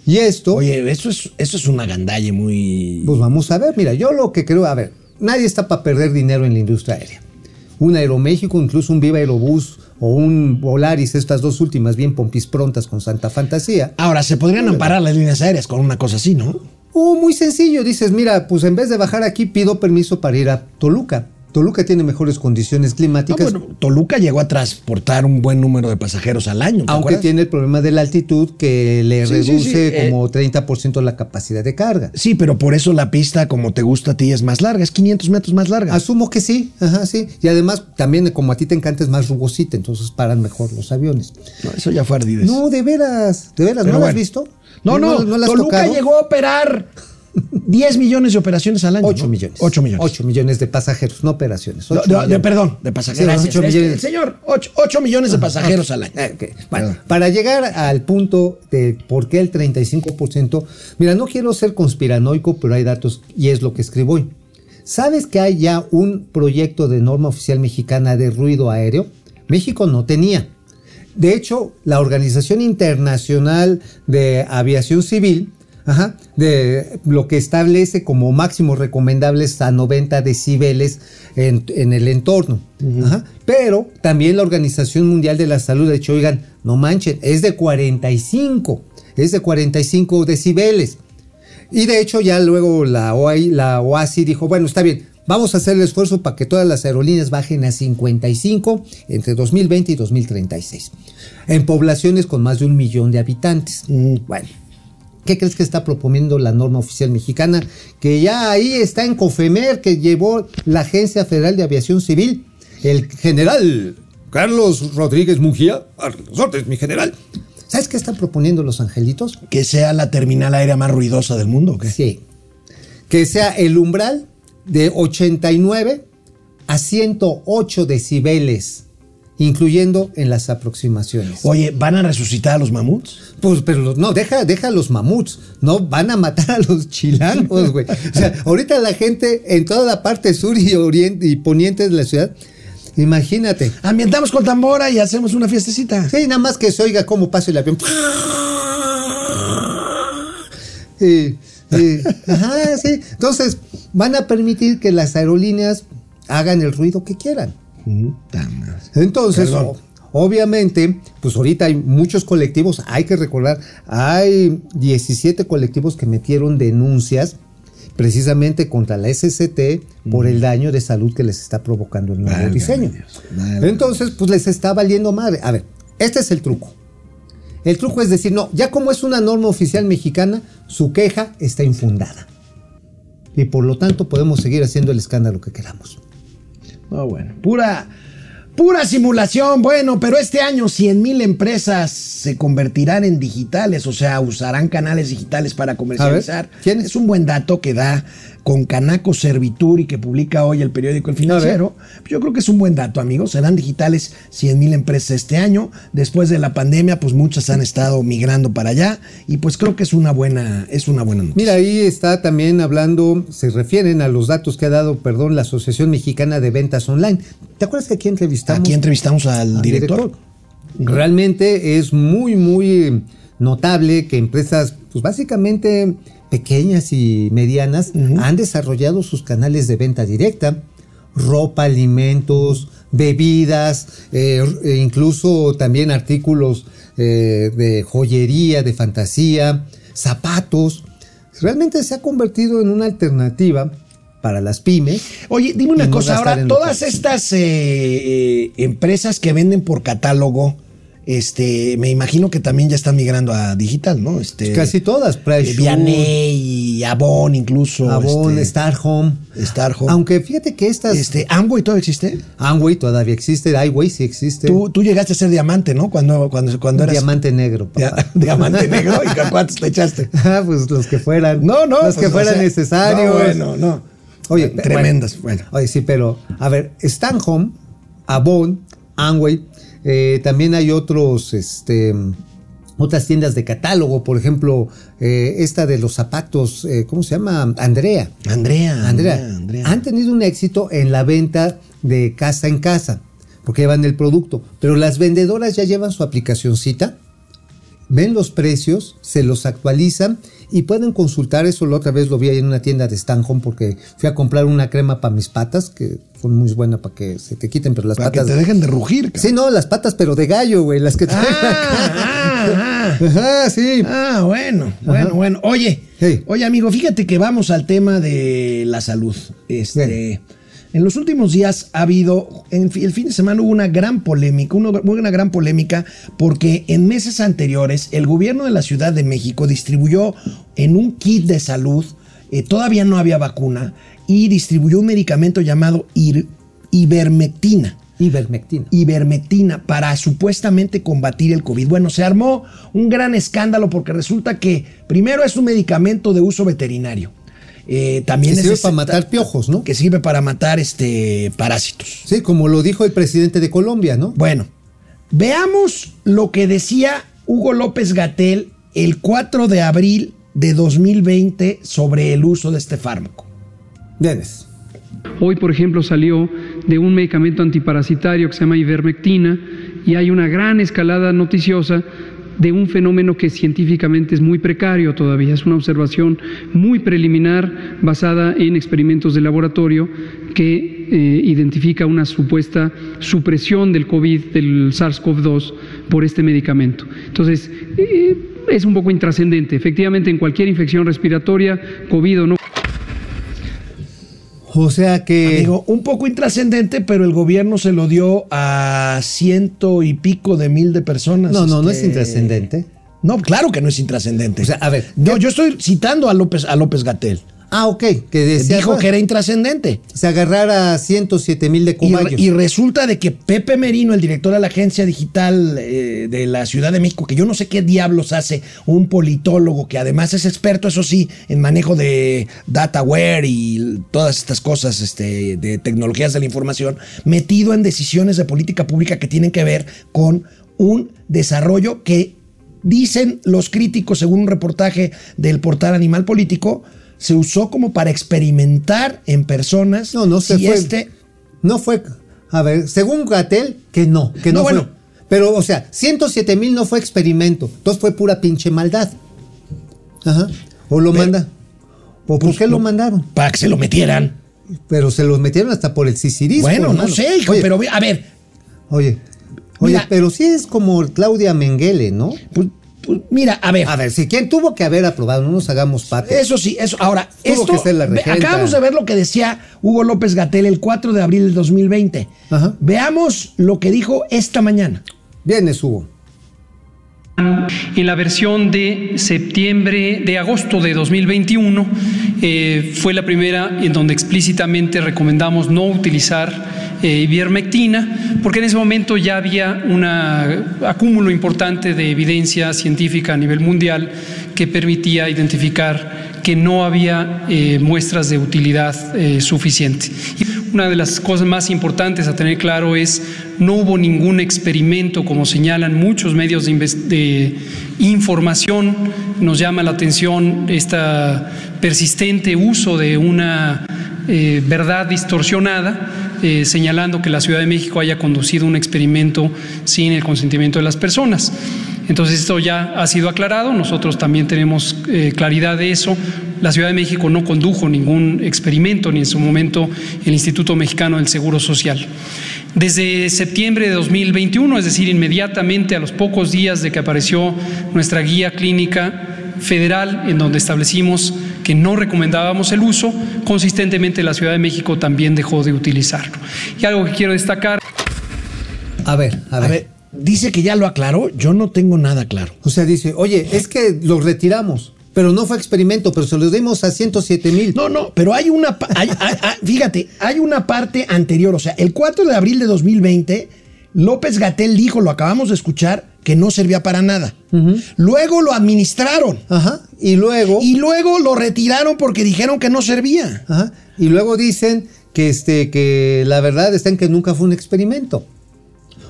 Y esto, Oye, eso es, eso es una gandalle muy. pues vamos a ver, mira, yo lo que creo, a ver, nadie está para perder dinero en la industria aérea. Un Aeroméxico, incluso un Viva Aerobús o un Volaris, estas dos últimas bien pompis prontas con Santa Fantasía. Ahora, se podrían amparar las líneas aéreas con una cosa así, ¿no? Oh, muy sencillo, dices, mira, pues en vez de bajar aquí pido permiso para ir a Toluca. Toluca tiene mejores condiciones No, climáticas. bueno, Toluca llegó a transportar un buen número de pasajeros al año. ¿te Aunque acuerdas? tiene el problema de la altitud que le Sí, reduce sí, eh. como 30% la capacidad de carga. Sí, pero por eso la pista, como te gusta a ti, es más larga, es 500 metros más larga. Asumo que sí, ajá, sí. Y además, también como a ti te encanta, es más rugosita, entonces paran mejor los aviones. No, eso ya fue ardidez. No, de veras, de veras, Pero ¿no lo has visto? No, no, la has Toluca tocado? llegó a operar 10 millones de operaciones al año. 8 ¿no? millones. 8 millones. 8 millones de pasajeros, no operaciones. No, ocho no, de- millones. perdón, de pasajeros. Sí, millones. el señor, 8, millones de pasajeros al año. Eh. Bueno, para llegar al punto de por qué el 35%, mira, no quiero ser conspiranoico, pero hay datos y es lo que escribo hoy. ¿Sabes que hay ya un proyecto de norma oficial mexicana de ruido aéreo? México no tenía. De hecho, la Organización Internacional de Aviación Civil, ajá, de lo que establece como máximos recomendables a 90 decibeles en, en el entorno. Ajá. Pero también la Organización Mundial de la Salud ha dicho, oigan, no manchen, es de 45, es de 45 decibeles. Y de hecho ya luego la, OAI, la OASI dijo, bueno, está bien, vamos a hacer el esfuerzo para que todas las aerolíneas bajen a 55 entre 2020 y 2036, en poblaciones con más de un millón de habitantes. Bueno, ¿qué crees que está proponiendo la norma oficial mexicana? Que ya ahí está en COFEMER, que llevó la Agencia Federal de Aviación Civil, el general Carlos Rodríguez Mujía, a los órdenes, mi general. ¿Sabes qué están proponiendo los angelitos? Que sea la terminal aérea más ruidosa del mundo. ¿o qué? Sí. Que sea el umbral de 89 a 108 decibeles, incluyendo en las aproximaciones. Oye, ¿van a resucitar a los mamuts? Pues, pero no, deja, deja a los mamuts, no van a matar a los chilangos, güey. O sea, ahorita la gente en toda la parte sur y oriente y poniente de la ciudad, imagínate. Ambientamos con tambora y hacemos una fiestecita. Sí, nada más que se oiga cómo pasa el avión. Sí, sí. Ajá, sí. Entonces, van a permitir que las aerolíneas hagan el ruido que quieran. Entonces, Perdón. obviamente, pues ahorita hay muchos colectivos, hay que recordar, hay 17 colectivos que metieron denuncias precisamente contra la SCT por el daño de salud que les está provocando el nuevo Válgame diseño. Dios. Entonces, pues les está valiendo madre. A ver, este es el truco. El truco es decir, no, ya como es una norma oficial mexicana, su queja está infundada. Y por lo tanto podemos seguir haciendo el escándalo que queramos. No, bueno, pura, pura simulación. Bueno, pero este año 100 mil empresas se convertirán en digitales, o sea, usarán canales digitales para comercializar. ¿quiénes? Es un buen dato que da con Canaco Servitur y que publica hoy el periódico El Financiero. Yo creo que es un buen dato, amigos. Serán digitales 100 mil empresas este año. Después de la pandemia, pues muchas han estado migrando para allá y pues creo que es una buena, es una buena noticia. Mira, ahí está también hablando, se refieren a los datos que ha dado, perdón, la Asociación Mexicana de Ventas Online. ¿Te acuerdas que aquí entrevistamos Aquí entrevistamos al al director. Realmente es muy, muy notable que empresas, pues básicamente pequeñas y medianas, han desarrollado sus canales de venta directa, ropa, alimentos, bebidas, eh, e incluso también artículos eh, de joyería, de fantasía, zapatos. Realmente se ha convertido en una alternativa para las pymes. Oye, dime una no cosa, ahora todas estas eh, eh, empresas que venden por catálogo, este, me imagino que también ya están migrando a digital, ¿no? Este, Casi todas. eh, Price Vianey y Avon incluso. Avon, este, Star Home. Star Home. Aunque fíjate que estas. Este, Amway todavía existe. Amway todavía existe, Highway sí existe. Tú, tú llegaste a ser diamante, ¿no? Cuando, cuando, cuando eras Diamante negro, papá. diamante negro. ¿Y cuántos te echaste? Ah, pues los que fueran. No, no. Los pues, que fueran o sea, necesarios. No, bueno, no. Oye, tremendas. Bueno. Oye, sí, pero, a ver, Stanhome, Avon, Amway, eh, también hay otros, este, otras tiendas de catálogo, por ejemplo, eh, esta de los zapatos, eh, ¿cómo se llama? Andrea. Andrea, Andrea, Andrea, han tenido un éxito en la venta de casa en casa, porque llevan el producto, pero las vendedoras ya llevan su aplicacioncita, ven los precios, se los actualizan y pueden consultar eso. La otra vez lo vi ahí en una tienda de Stanhome porque fui a comprar una crema para mis patas, que son muy buenas para que se te quiten, pero las Para que patas... te dejen de rugir. cabrón. Sí, no, las patas, pero de gallo, güey, las que traen Ah, ah. Ajá, sí. Ah, bueno, bueno, bueno. Oye, Hey. oye, amigo, fíjate que vamos al tema de la salud. Este, En los últimos días ha habido, en el fin de semana hubo una gran polémica, una, una gran polémica porque en meses anteriores el gobierno de la Ciudad de México distribuyó en un kit de salud, eh, todavía no había vacuna, y distribuyó un medicamento llamado ir- ivermectina Ivermectina. ivermectina para supuestamente combatir el COVID. Bueno, se armó un gran escándalo porque resulta que primero es un medicamento de uso veterinario. Eh, también Que es sirve ese- para matar piojos, ¿no? Que sirve para matar este, parásitos. Sí, como lo dijo el presidente de Colombia, ¿no? Bueno, veamos lo que decía Hugo López Gatel el 4 de abril de 2020 sobre el uso de este fármaco. Hoy, por ejemplo, salió de un medicamento antiparasitario que se llama ivermectina y hay una gran escalada noticiosa de un fenómeno que científicamente es muy precario todavía. Es una observación muy preliminar basada en experimentos de laboratorio que eh, identifica una supuesta supresión del COVID, del SARS-CoV-2, por este medicamento. Entonces, eh, es un poco intrascendente. Efectivamente, en cualquier infección respiratoria, COVID o no. O sea que. Digo, un poco intrascendente, pero el gobierno se lo dio a ciento y pico de mil de personas. no, no, no es este, intrascendente. No, claro que no es intrascendente. O sea, a ver. No, yo estoy citando a López, a López Gatel. Ah, ok. Que decía, Dijo que era intrascendente. se agarrara 107 mil de Y, cobayos. y resulta de que Pepe Merino, el director de la agencia digital eh, de la Ciudad de México, que yo no sé qué diablos hace, un politólogo que además es experto, eso sí, en manejo de dataware y todas estas cosas este, de tecnologías de la información, metido en decisiones de política pública que tienen que ver con un desarrollo que dicen los críticos, según un reportaje del portal Animal Político, se usó como para experimentar en personas no, no se si fue. este No fue. A ver, según Gatel, que no, que no, No, fue. bueno. Pero, o sea, 107 mil no fue experimento. Entonces fue pura pinche maldad. Ajá. O lo Pero- manda. ¿O por Pues, qué lo mandaron? para que se lo metieran. Pero se los metieron hasta por el sisirismo. Bueno, no sé, hijo, Oye, pero a ver, Oye, oye, Mira. pero sí es como Claudia Mengele, ¿no? pues, pues, mira, a ver. A ver, si quién tuvo que haber aprobado, no nos hagamos patos. Eso sí, eso. Ahora, esto, que ser la acabamos de ver lo que decía Hugo López Gatel el 4 de abril del 2020. Ajá. Veamos lo que dijo esta mañana. Vienes, Hugo. En la versión de septiembre, de agosto de 2021, eh, fue la primera en donde explícitamente recomendamos no utilizar eh, porque en ese momento ya había un acúmulo importante de evidencia científica a nivel mundial que permitía identificar que no había eh, muestras de utilidad eh, suficiente. Una de las cosas más importantes a tener claro es no hubo ningún experimento, como señalan muchos medios de, de información. Nos llama la atención este persistente uso de una eh, verdad distorsionada, eh, señalando que la Ciudad de México haya conducido un experimento sin el consentimiento de las personas. Entonces esto ya ha sido aclarado, nosotros también tenemos eh, claridad de eso. La Ciudad de México no condujo ningún experimento, ni en su momento el Instituto Mexicano del Seguro Social. Desde septiembre de 2021, es decir, inmediatamente a los pocos días de que apareció nuestra guía clínica federal, en donde establecimos que no recomendábamos el uso, consistentemente la Ciudad de México también dejó de utilizarlo. Y algo que quiero destacar A ver, a A ver. ver, dice que ya lo aclaró. Yo no tengo nada claro. O sea, dice, oye, es que los retiramos, pero no fue experimento, pero se los dimos a 107 mil. No, no, pero hay una. pa- hay- hay- hay- fíjate, hay una parte anterior. O sea, el 4 de abril de 2020, López Gatel dijo, lo acabamos de escuchar, que no servía para nada. Luego lo administraron. Ajá. Y luego, Y luego lo retiraron porque dijeron que no servía. ajá, y luego dicen que, este, que la verdad está en que nunca fue un experimento.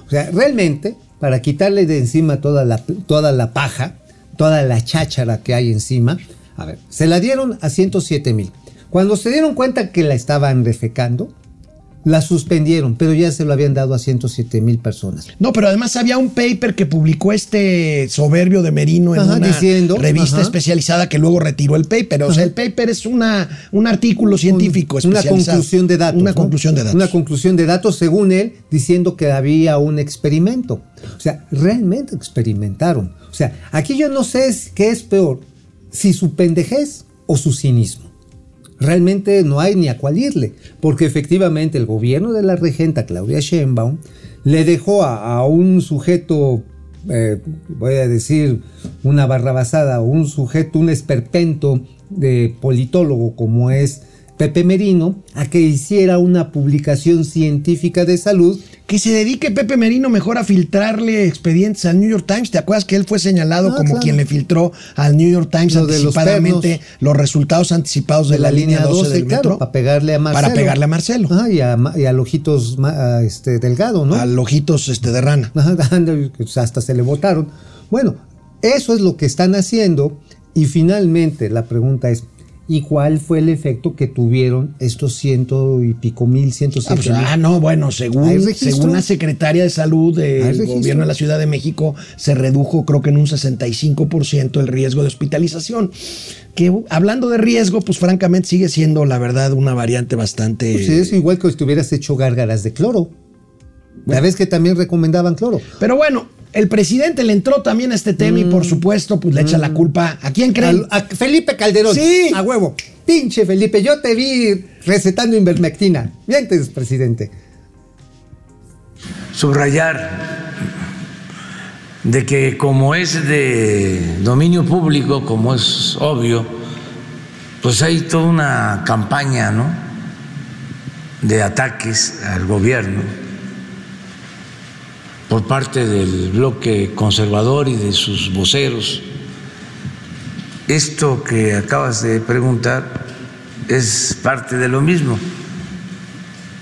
O sea, realmente, para quitarle de encima toda la, toda la paja, toda la cháchara que hay encima, a ver, se la dieron a 107 mil. Cuando se dieron cuenta que la estaban defecando, la suspendieron, pero ya se lo habían dado a 107 mil personas. No, pero además había un paper que publicó este soberbio de Merino en Ajá, una diciendo, revista ajá. especializada que luego retiró el paper. O sea, el paper es una, un artículo científico una especializado. conclusión de datos. Una ¿no? conclusión de datos. Una conclusión de datos, según él, diciendo que había un experimento. O sea, realmente experimentaron. O sea, aquí yo no sé qué es peor, si su pendejez o su cinismo. Realmente no hay ni a cuál irle, porque efectivamente el gobierno de la regenta Claudia Sheinbaum le dejó a, un sujeto, eh, voy a decir una barrabasada, un sujeto, un esperpento de politólogo como es Pepe Merino, a que hiciera una publicación científica de salud Que se dedique Pepe Merino mejor a filtrarle expedientes al New York Times. ¿Te acuerdas que él fue señalado Ah, como claro. quien le filtró al New York Times Lo de los anticipadamente pernos. los, resultados anticipados de, la, línea 12, del claro, metro? para pegarle a Marcelo. Para pegarle a Marcelo. Ah, y, a, y al ojitos ma- a este, delgado, ¿no? Al ojitos este, de rana. Que hasta se le votaron. Bueno, eso es lo que están haciendo y finalmente la pregunta es, ¿y cuál fue el efecto que tuvieron estos ciento y pico mil, ciento Ah, pues, mil? ah, no, bueno, según, según la secretaria de salud ¿Hay del gobierno de la Ciudad de México, se redujo creo que en un 65% el riesgo de hospitalización. Que hablando de riesgo, pues francamente sigue siendo la verdad una variante bastante... Pues es igual que si te hubieras hecho gárgaras de cloro. La vez que también recomendaban cloro. Pero bueno, el presidente le entró también a este tema y por supuesto pues le echa la culpa. ¿A quién creen? Mm. A Felipe Calderón. Sí. A huevo. Pinche Felipe, yo te vi recetando invermectina. Mientes, presidente. subrayar de que como es de dominio público, como es obvio, pues hay toda una campaña, ¿no? de ataques al gobierno por parte del bloque conservador y de sus voceros. Esto que acabas de preguntar es parte de lo mismo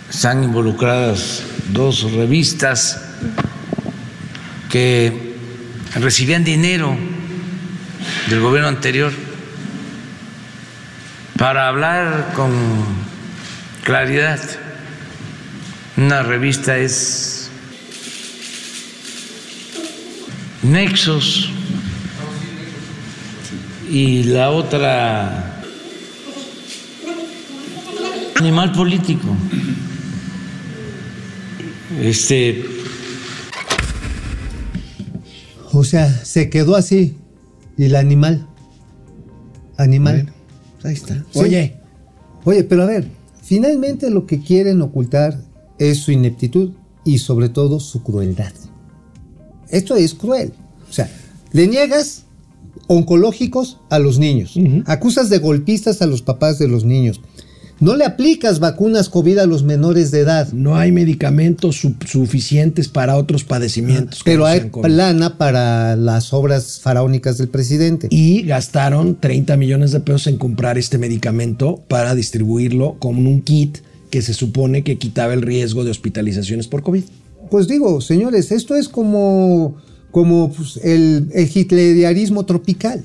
están involucradas dos revistas que recibían dinero del gobierno anterior para hablar con claridad. Una revista es Nexos y la otra Animal Político. Este, O sea, se quedó así. ¿Y el animal? Animal. Bueno, ahí está. Sí. Oye, Oye, pero a ver, finalmente lo que quieren ocultar es su ineptitud y sobre todo su crueldad. Esto es cruel. O sea, le niegas oncológicos a los niños, acusas de golpistas a los papás de los niños, no le aplicas vacunas COVID a los menores de edad, no hay medicamentos su- suficientes para otros padecimientos. pero como hay plana para las obras faraónicas del presidente. Y gastaron 30 millones de pesos en comprar este medicamento para distribuirlo con un kit que se supone que quitaba el riesgo de hospitalizaciones por COVID. Pues digo, señores, esto es como, como pues, el, el hitlerianismo tropical.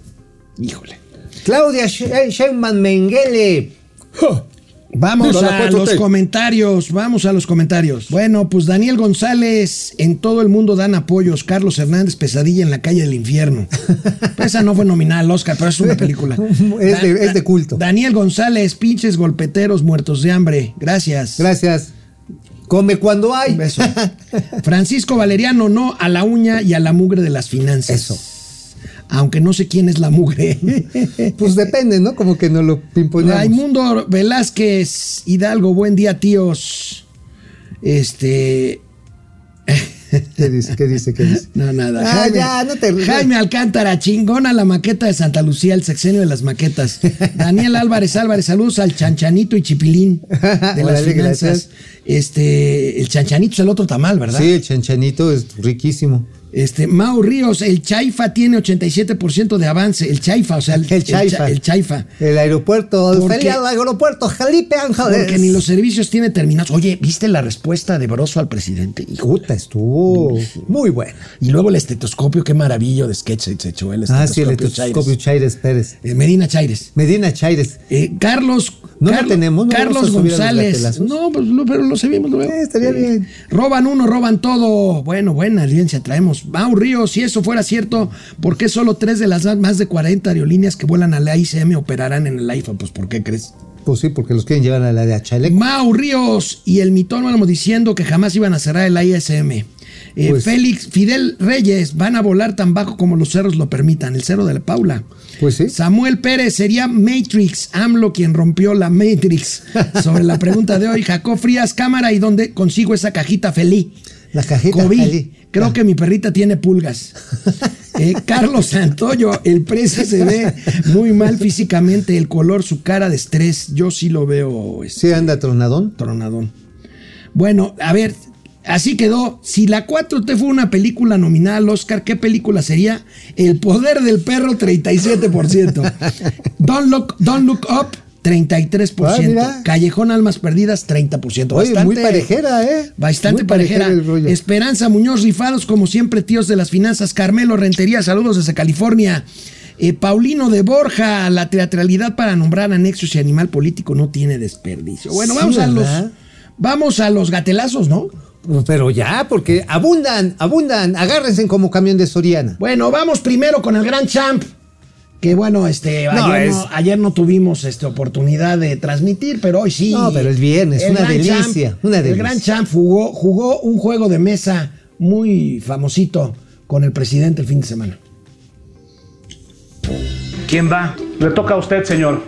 Híjole. Claudia She- Sheinbaum Mengele. Vamos a 4T. los comentarios, vamos a los comentarios. Bueno, pues Daniel González, en todo el mundo dan apoyos. Carlos Hernández, Pesadilla en la calle del infierno. Esa no fue nominada al Oscar, pero es una película. Es de- es de culto. Daniel González, pinches golpeteros muertos de hambre. Gracias. Gracias. Come cuando hay. Un beso. Francisco Valeriano, no a la uña y a la mugre de las finanzas. Eso. Aunque no sé quién es la mugre. Pues depende, ¿no? Como que no lo pimponeamos. Raimundo Velázquez Hidalgo, buen día, tíos. Este. ¿Qué dice? ¿Qué dice? ¿Qué dice? No, nada. Ah, ya, no te- Jaime Alcántara, chingona la maqueta de Santa Lucía, el sexenio de las maquetas. Daniel Álvarez Álvarez, saludos al Chanchanito y Chipilín de las finanzas. gracias. Este, el Chanchanito es el otro tamal, ¿verdad? Sí, el chanchanito es riquísimo. Este, Mau Ríos, el Chaifa tiene 87% de avance. El Chaifa, o sea, el, El Chaifa. cha- el Chaifa. El aeropuerto, el Porque- aeropuerto Felipe Ángeles. Porque ni los servicios tiene terminados. Oye, ¿viste la respuesta de Broso al presidente? Puta, estuvo muy bueno. Y luego el estetoscopio, qué maravillo de sketch se echó el Ah, sí, el estetoscopio. Chaires Pérez. Eh, Medina Chaires. Medina Chaires. Eh, Carlos. No lo Carlos- tenemos, no Carlos González. No, pues lo- pero lo sabemos luego. Eh, estaría bien. Roban uno, roban todo. Bueno, buena audiencia traemos. Mau Ríos, si eso fuera cierto, ¿por qué solo tres de las más de 40 aerolíneas que vuelan a la ICM operarán en el AIFA? Pues, ¿por qué crees? Pues sí, porque los quieren llevar a la de Achale. Mau Ríos y el mitónomo diciendo que jamás iban a cerrar el ISM. Eh, Pues- Félix, Fidel Reyes, van a volar tan bajo como los cerros lo permitan. El cerro de la Paula. Pues sí. Samuel Pérez sería Matrix, AMLO quien rompió la Matrix. Sobre la pregunta de hoy, Jacob Frías, cámara, ¿y dónde consigo esa cajita feliz? La cajita COVID. feliz. Creo Ah. que mi perrita tiene pulgas. Eh, Carlos Santoyo, el precio se ve muy mal físicamente, el color, su cara de estrés. Yo sí lo veo este, Sí, anda tronadón. tronadón. Bueno, a ver, así quedó. Si la 4T fue una película nominada al Oscar, ¿qué película sería? El poder del perro, 37%. Don't Look, Don't Look Up, 33%. Ah, mira. Callejón Almas Perdidas, 30%. Oye, muy parejera, ¿eh? Bastante Muy parejera parejera. el rollo. Esperanza Muñoz Rifados, como siempre, tíos de las finanzas. Carmelo Rentería, saludos desde California. Eh, Paulino de Borja, la teatralidad para nombrar a Nexus y Animal Político no tiene desperdicio. Bueno, Sí, vamos a los. Vamos a los gatelazos, ¿no? Pero ya, porque abundan, abundan. Agárrense como camión de Soriana. Bueno, vamos primero con el Gran Champ. Que bueno, este, No, ayer, es- no, ayer no tuvimos este, oportunidad de transmitir, pero hoy sí. No, pero es viernes, El una delicia, Champ- una El delicia. Gran Champ jugó, jugó un juego de mesa muy famosito con el presidente el fin de semana. ¿Quién va? Le toca a usted, señor.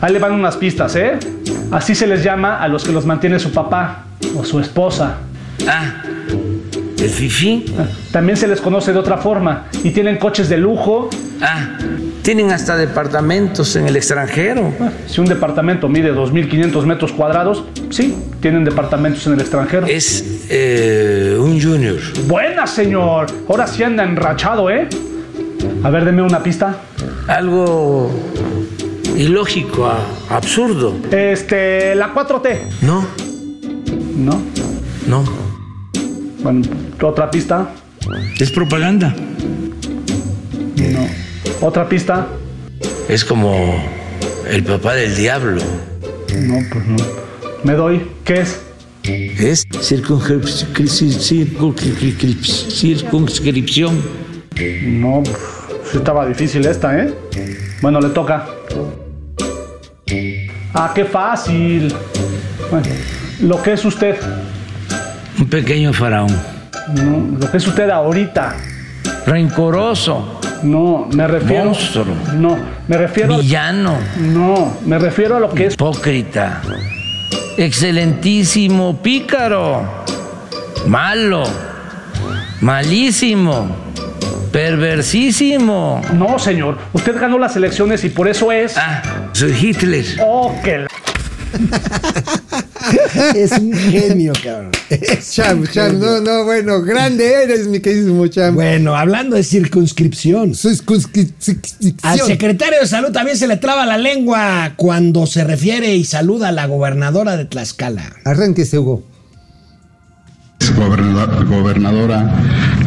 Ahí le van unas pistas, ¿eh? Así se les llama a los que los mantiene su papá o su esposa. Ah, el fifí. También se les conoce de otra forma y tienen coches de lujo. Ah, tienen hasta departamentos en el extranjero. Si un departamento mide 2.500 metros cuadrados, sí, tienen departamentos en el extranjero. Es eh, un junior. Buena, señor. Ahora sí anda enrachado, ¿eh? A ver, deme una pista. Algo ilógico, absurdo. Este, la 4T. No, ¿No? no. Bueno, otra pista. Es propaganda. No. Otra pista. Es como el papá del diablo. No, pues no. Me doy. ¿Qué es? Es circunscrip- circun- circun- circunscripción. No, sí estaba difícil esta, ¿eh? Bueno, le toca. Ah, qué fácil. Bueno, lo que es usted. Un pequeño faraón. No, lo que es usted ahorita. Rencoroso. No, me refiero. Monstruo. No, me refiero. a- Villano. No, me refiero a lo que es. Hipócrita. Excelentísimo pícaro. Malo. Malísimo. Perversísimo. No, señor. Usted ganó las elecciones y por eso es. Ah, soy Hitler. Oh, que la- Es un genio, cabrón. Cham, cham, no, no, bueno, grande eres, mi queridísimo Cham. Bueno, hablando de circunscripción. Al secretario de salud también se le traba la lengua cuando se refiere y saluda a la gobernadora de Tlaxcala. Arránquese, Hugo. Goberna- gobernadora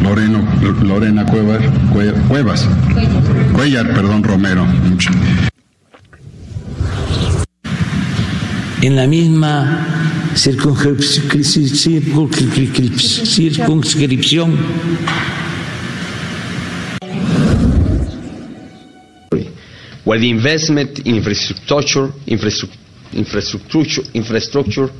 Loreno, Lorena Cuevas, Cue- Cuevas, Cuellar, perdón, Romero. En la misma circunscrip- circunscrip- circunscripción. where the investment in infrastructure, infrastructure, infrastructure,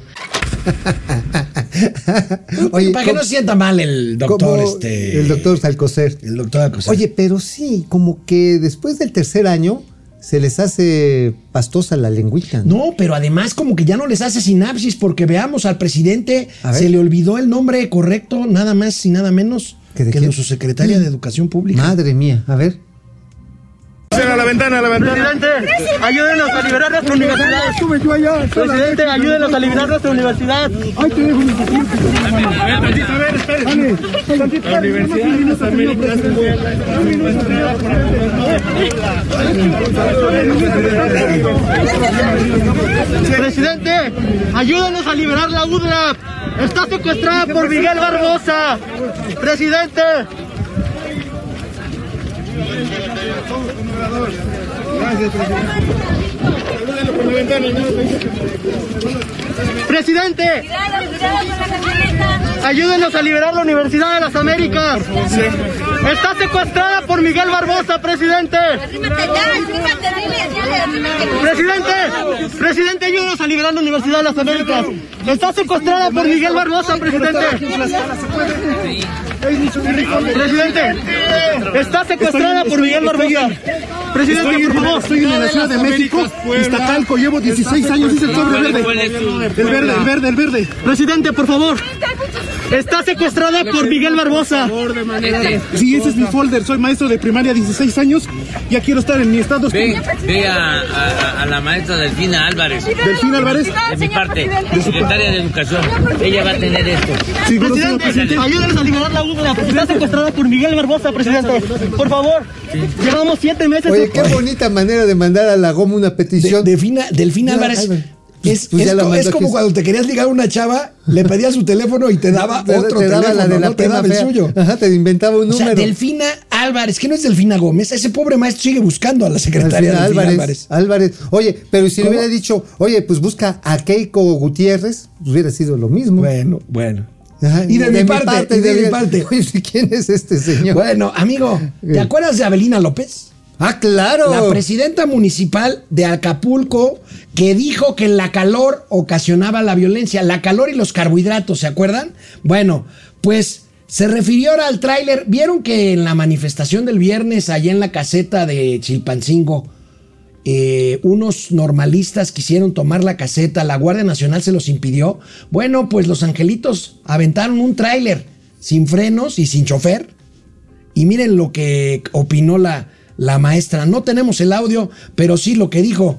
Oye, Para que no ¿cómo- sienta mal el doctor, este. el doctor Salcocer. El doctor Alcocer. Oye, pero sí, como que después del tercer año se les hace pastosa la lengüita. ¿no? No, pero además como que ya no les hace sinapsis porque veamos al presidente, se le olvidó el nombre correcto, nada más y nada menos ¿Que que de su secretaria de Educación Pública. Madre mía, a ver. Presidente, ayúdenos a liberar nuestra universidad. Presidente, ayúdenos a liberar nuestra universidad. Presidente, ayúdenos a liberar la UDLA. Está secuestrada por Miguel Barbosa. Presidente. Presidente, ayúdenos a liberar la Universidad de las Américas. Está secuestrada por Miguel Barbosa, presidente. Presidente, presidente, ayúdanos a liberar la Universidad de las Américas. Está secuestrada por Miguel Barbosa, presidente. Presidente, está secuestrada por Miguel Barbosa. Presidente, por favor. Estoy en la Ciudad de México, Iztacalco, llevo 16 años, es el sobre verde. El verde, el verde, el verde. Presidente, por favor. Está secuestrada por Miguel Barbosa. Sí, ese es mi folder. Soy maestro de primaria, 16 años. Ya quiero estar en mi estado. Ve, ve a, a- a la maestra Delfina Álvarez. ¿Delfina Álvarez? De mi parte, secretaria de Educación. Ella va a tener esto. Presidente, ayúdenos a liberar la UDLA. Está secuestrada por Miguel Barbosa, presidente. Por favor. Llevamos siete meses. Oye, qué bonita manera de mandar a la goma una petición. Delfina, Delfina Álvarez. Es, Pues es mandó es como cuando te querías ligar a una chava, le pedías su teléfono y te daba Te- otro te daba teléfono, la de la no te daba el fea. suyo. Ajá, te inventaba un O sea. Delfina Álvarez, que no es Delfina Gómez, ese pobre maestro sigue buscando a la secretaria Delfina Delfina Álvarez, Álvarez. Álvarez. Oye, pero si le hubiera dicho, oye, pues busca a Keiko Gutiérrez, pues hubiera sido lo mismo. Bueno, bueno. Ajá, Y de, mi parte, y de, mi parte. Oye, ¿quién es este señor? Bueno, amigo, ¿te acuerdas de Abelina López? Ah, claro. La presidenta municipal de Acapulco que dijo que la calor ocasionaba la violencia, la calor y los carbohidratos, ¿se acuerdan? Bueno, pues se refirió ahora al tráiler. ¿Vieron que en la manifestación del viernes allá en la caseta de Chilpancingo eh, unos normalistas quisieron tomar la caseta, la Guardia Nacional se los impidió? Bueno, pues los angelitos aventaron un tráiler sin frenos y sin chofer. Y miren lo que opinó la, la maestra. No tenemos el audio, pero sí lo que dijo.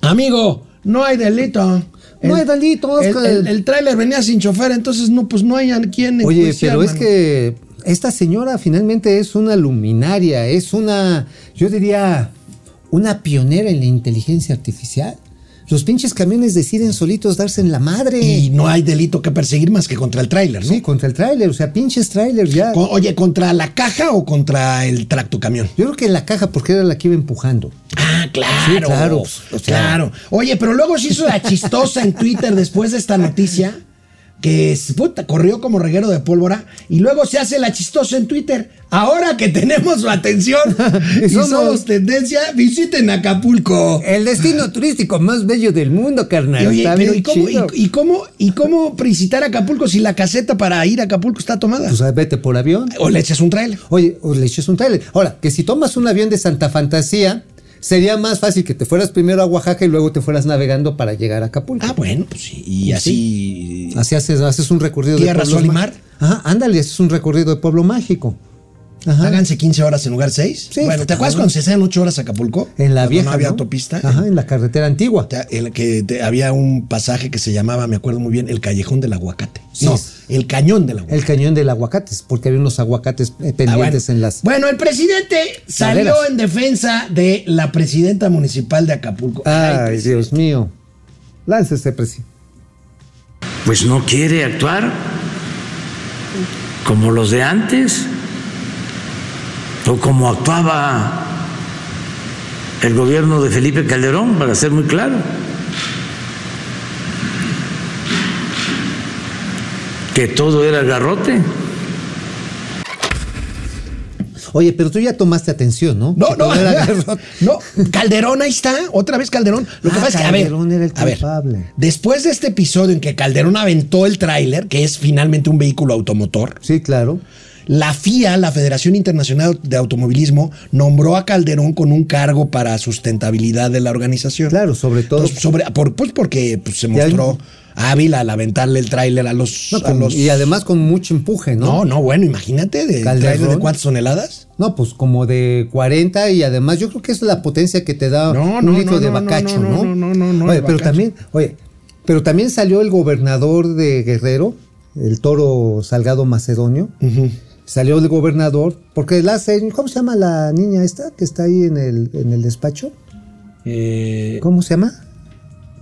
Amigo, no hay delito. No hay delito, El, Oscar. el- el tráiler venía sin chofer, entonces no, pues no hay a quien Oye, pero es que esta señora finalmente es una luminaria, es una, yo diría, una pionera en la inteligencia artificial. Los pinches camiones deciden solitos darse en la madre. Y no hay delito que perseguir más que contra el tráiler, ¿no? Sí, contra el tráiler, o sea, pinches tráilers ya. Oye, ¿contra la caja o contra el tractocamión? Yo creo que la caja porque era la que iba empujando. Ah, claro. Sí, claro, pues, o sea. claro. Oye, pero luego se hizo la chistosa en Twitter después de esta noticia. Que puta, corrió como reguero de pólvora. Y luego se hace la chistosa en Twitter. Ahora que tenemos su atención y somos- somos tendencia, visiten Acapulco. El destino turístico más bello del mundo, carnal. Y oye, Está pero bien ¿y cómo, chido. y, y cómo, ¿y cómo visitar Acapulco si la caseta para ir a Acapulco está tomada? Pues vete por avión. o le echas un trailer. Oye, o le eches un trailer. Ahora, que si tomas un avión de Santa Fantasía, sería más fácil que te fueras primero a Oaxaca y luego te fueras navegando para llegar a Acapulco. Ah, bueno, pues sí. Y así. Así haces, haces un recorrido de pueblos sol y má- mar. Ajá, ándale, haces un recorrido de pueblo mágico. Ajá. Háganse 15 horas en lugar 6. Sí, bueno, ¿te acuerdas cuando se hacían 8 horas a Acapulco? En la vieja. No había ¿no? autopista. Ajá, en la carretera antigua. Te- el que te- había un pasaje que se llamaba, me acuerdo muy bien, el Callejón del Aguacate. Sí. No, el Cañón del Aguacate. El cañón del aguacates, porque había unos aguacates Ah, pendientes bueno. en las. Bueno, el presidente salió en defensa de la presidenta municipal de Acapulco. Ay, Dios mío. Láncese, presidente. Pues no quiere actuar como los de antes o como actuaba el gobierno de Felipe Calderón, para ser muy claro. Que todo era garrote. Oye, pero tú ya tomaste atención, ¿no? No, no, no, Calderón ahí está, otra vez Calderón. Lo que Ah, pasa es que, a ver, Calderón era el a ver, culpable. después de este episodio en que Calderón aventó el tráiler, que es finalmente un vehículo automotor, Sí, claro. la FIA, la Federación Internacional de Automovilismo, nombró a Calderón con un cargo para sustentabilidad de la organización. Claro, sobre todo. Entonces, sobre, por- pues porque pues, se mostró hábil al aventarle el tráiler a los, No, a con- los- Y además con mucho empuje, ¿no? No, no, bueno, imagínate, de tráiler de cuántas toneladas. No, pues como de 40 y además yo creo que es la potencia que te da No, un no, litro no, de bacacho, no, ¿no? no, no, no, no, Oye, pero también, oye, pero también salió el gobernador de Guerrero, el toro Salgado Macedonio. Salió el gobernador, porque la ¿cómo se llama la niña esta que está ahí en el, en el despacho? Eh, ¿Cómo se llama?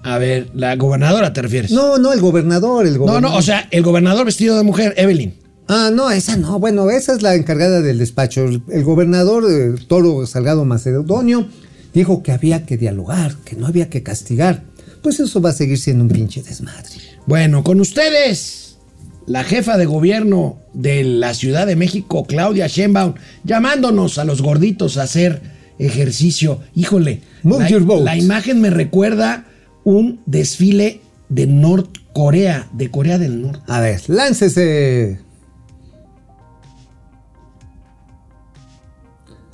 A ver, la gobernadora te refieres. No, no, el gobernador, el no, gobernador. no, o sea, el gobernador vestido de mujer, Evelyn. Ah, no, esa no. Bueno, esa es la encargada del despacho. El, gobernador eh, Toro Salgado Macedonio dijo que había que dialogar, que no había que castigar. Pues eso va a seguir siendo un pinche desmadre. Bueno, con ustedes, la jefa de gobierno de la Ciudad de México, Claudia Sheinbaum, llamándonos a los gorditos a hacer ejercicio. Híjole, Move la, your boat. la imagen me recuerda un desfile de Norcorea, de Corea del Norte. A ver, láncese.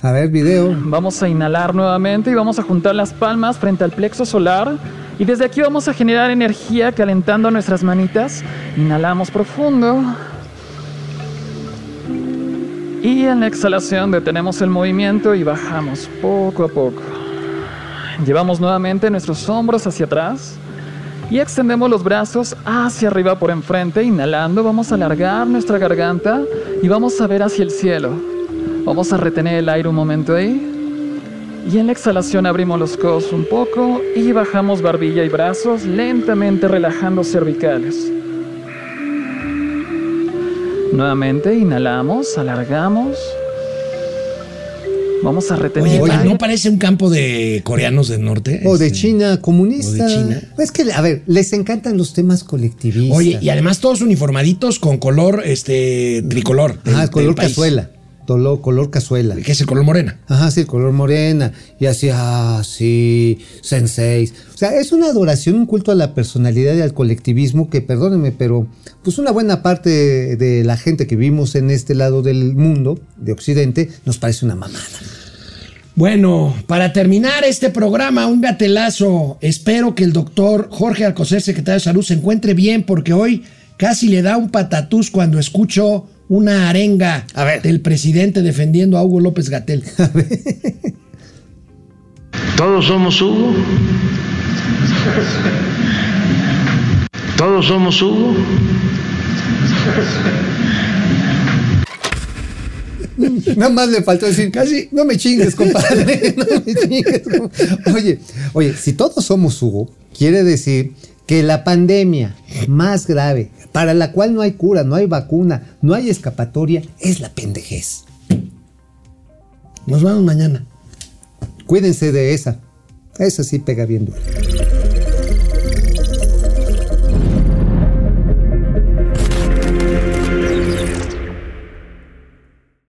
A ver, video. Vamos a inhalar nuevamente y vamos a juntar las palmas frente al plexo solar. Y desde aquí vamos a generar energía calentando nuestras manitas. Inhalamos profundo. Y en la exhalación detenemos el movimiento y bajamos poco a poco. Llevamos nuevamente nuestros hombros hacia atrás y extendemos los brazos hacia arriba por enfrente. Inhalando, vamos a alargar nuestra garganta y vamos a ver hacia el cielo. Vamos a retener el aire un momento ahí. Y en la exhalación abrimos los codos un poco y bajamos barbilla y brazos, lentamente relajando cervicales. Nuevamente inhalamos, alargamos. Vamos a retener Oye. ¿no parece un campo de coreanos del norte? O de Este, China comunista. o de China. Es que, a ver, les encantan los temas colectivistas. Oye, y además todos uniformaditos con color este tricolor. del- Ah, del color país. cazuela. Tolo- color cazuela. Que es el color morena. Ajá, sí, el color morena. Y así, ah, sí, senseis. O sea, es una adoración, un culto a la personalidad y al colectivismo que, perdónenme, pero pues una buena parte de la gente que vivimos en este lado del mundo, de Occidente, nos parece una mamada. Bueno, para terminar este programa, un gatelazo. Espero que el doctor Jorge Alcocer, secretario de Salud, se encuentre bien porque hoy casi le da un patatús cuando escucho una arenga del presidente defendiendo a Hugo López Gatel. Todos somos Hugo. Todos somos Hugo. Nada más le faltó decir, casi, no me chingues, compadre. no me chingues. Oye, oye, si todos somos Hugo, quiere decir que la pandemia más grave, para la cual no hay cura, no hay vacuna, no hay escapatoria, es la pendejez. Nos vemos mañana. Cuídense de esa. Esa sí pega bien duro.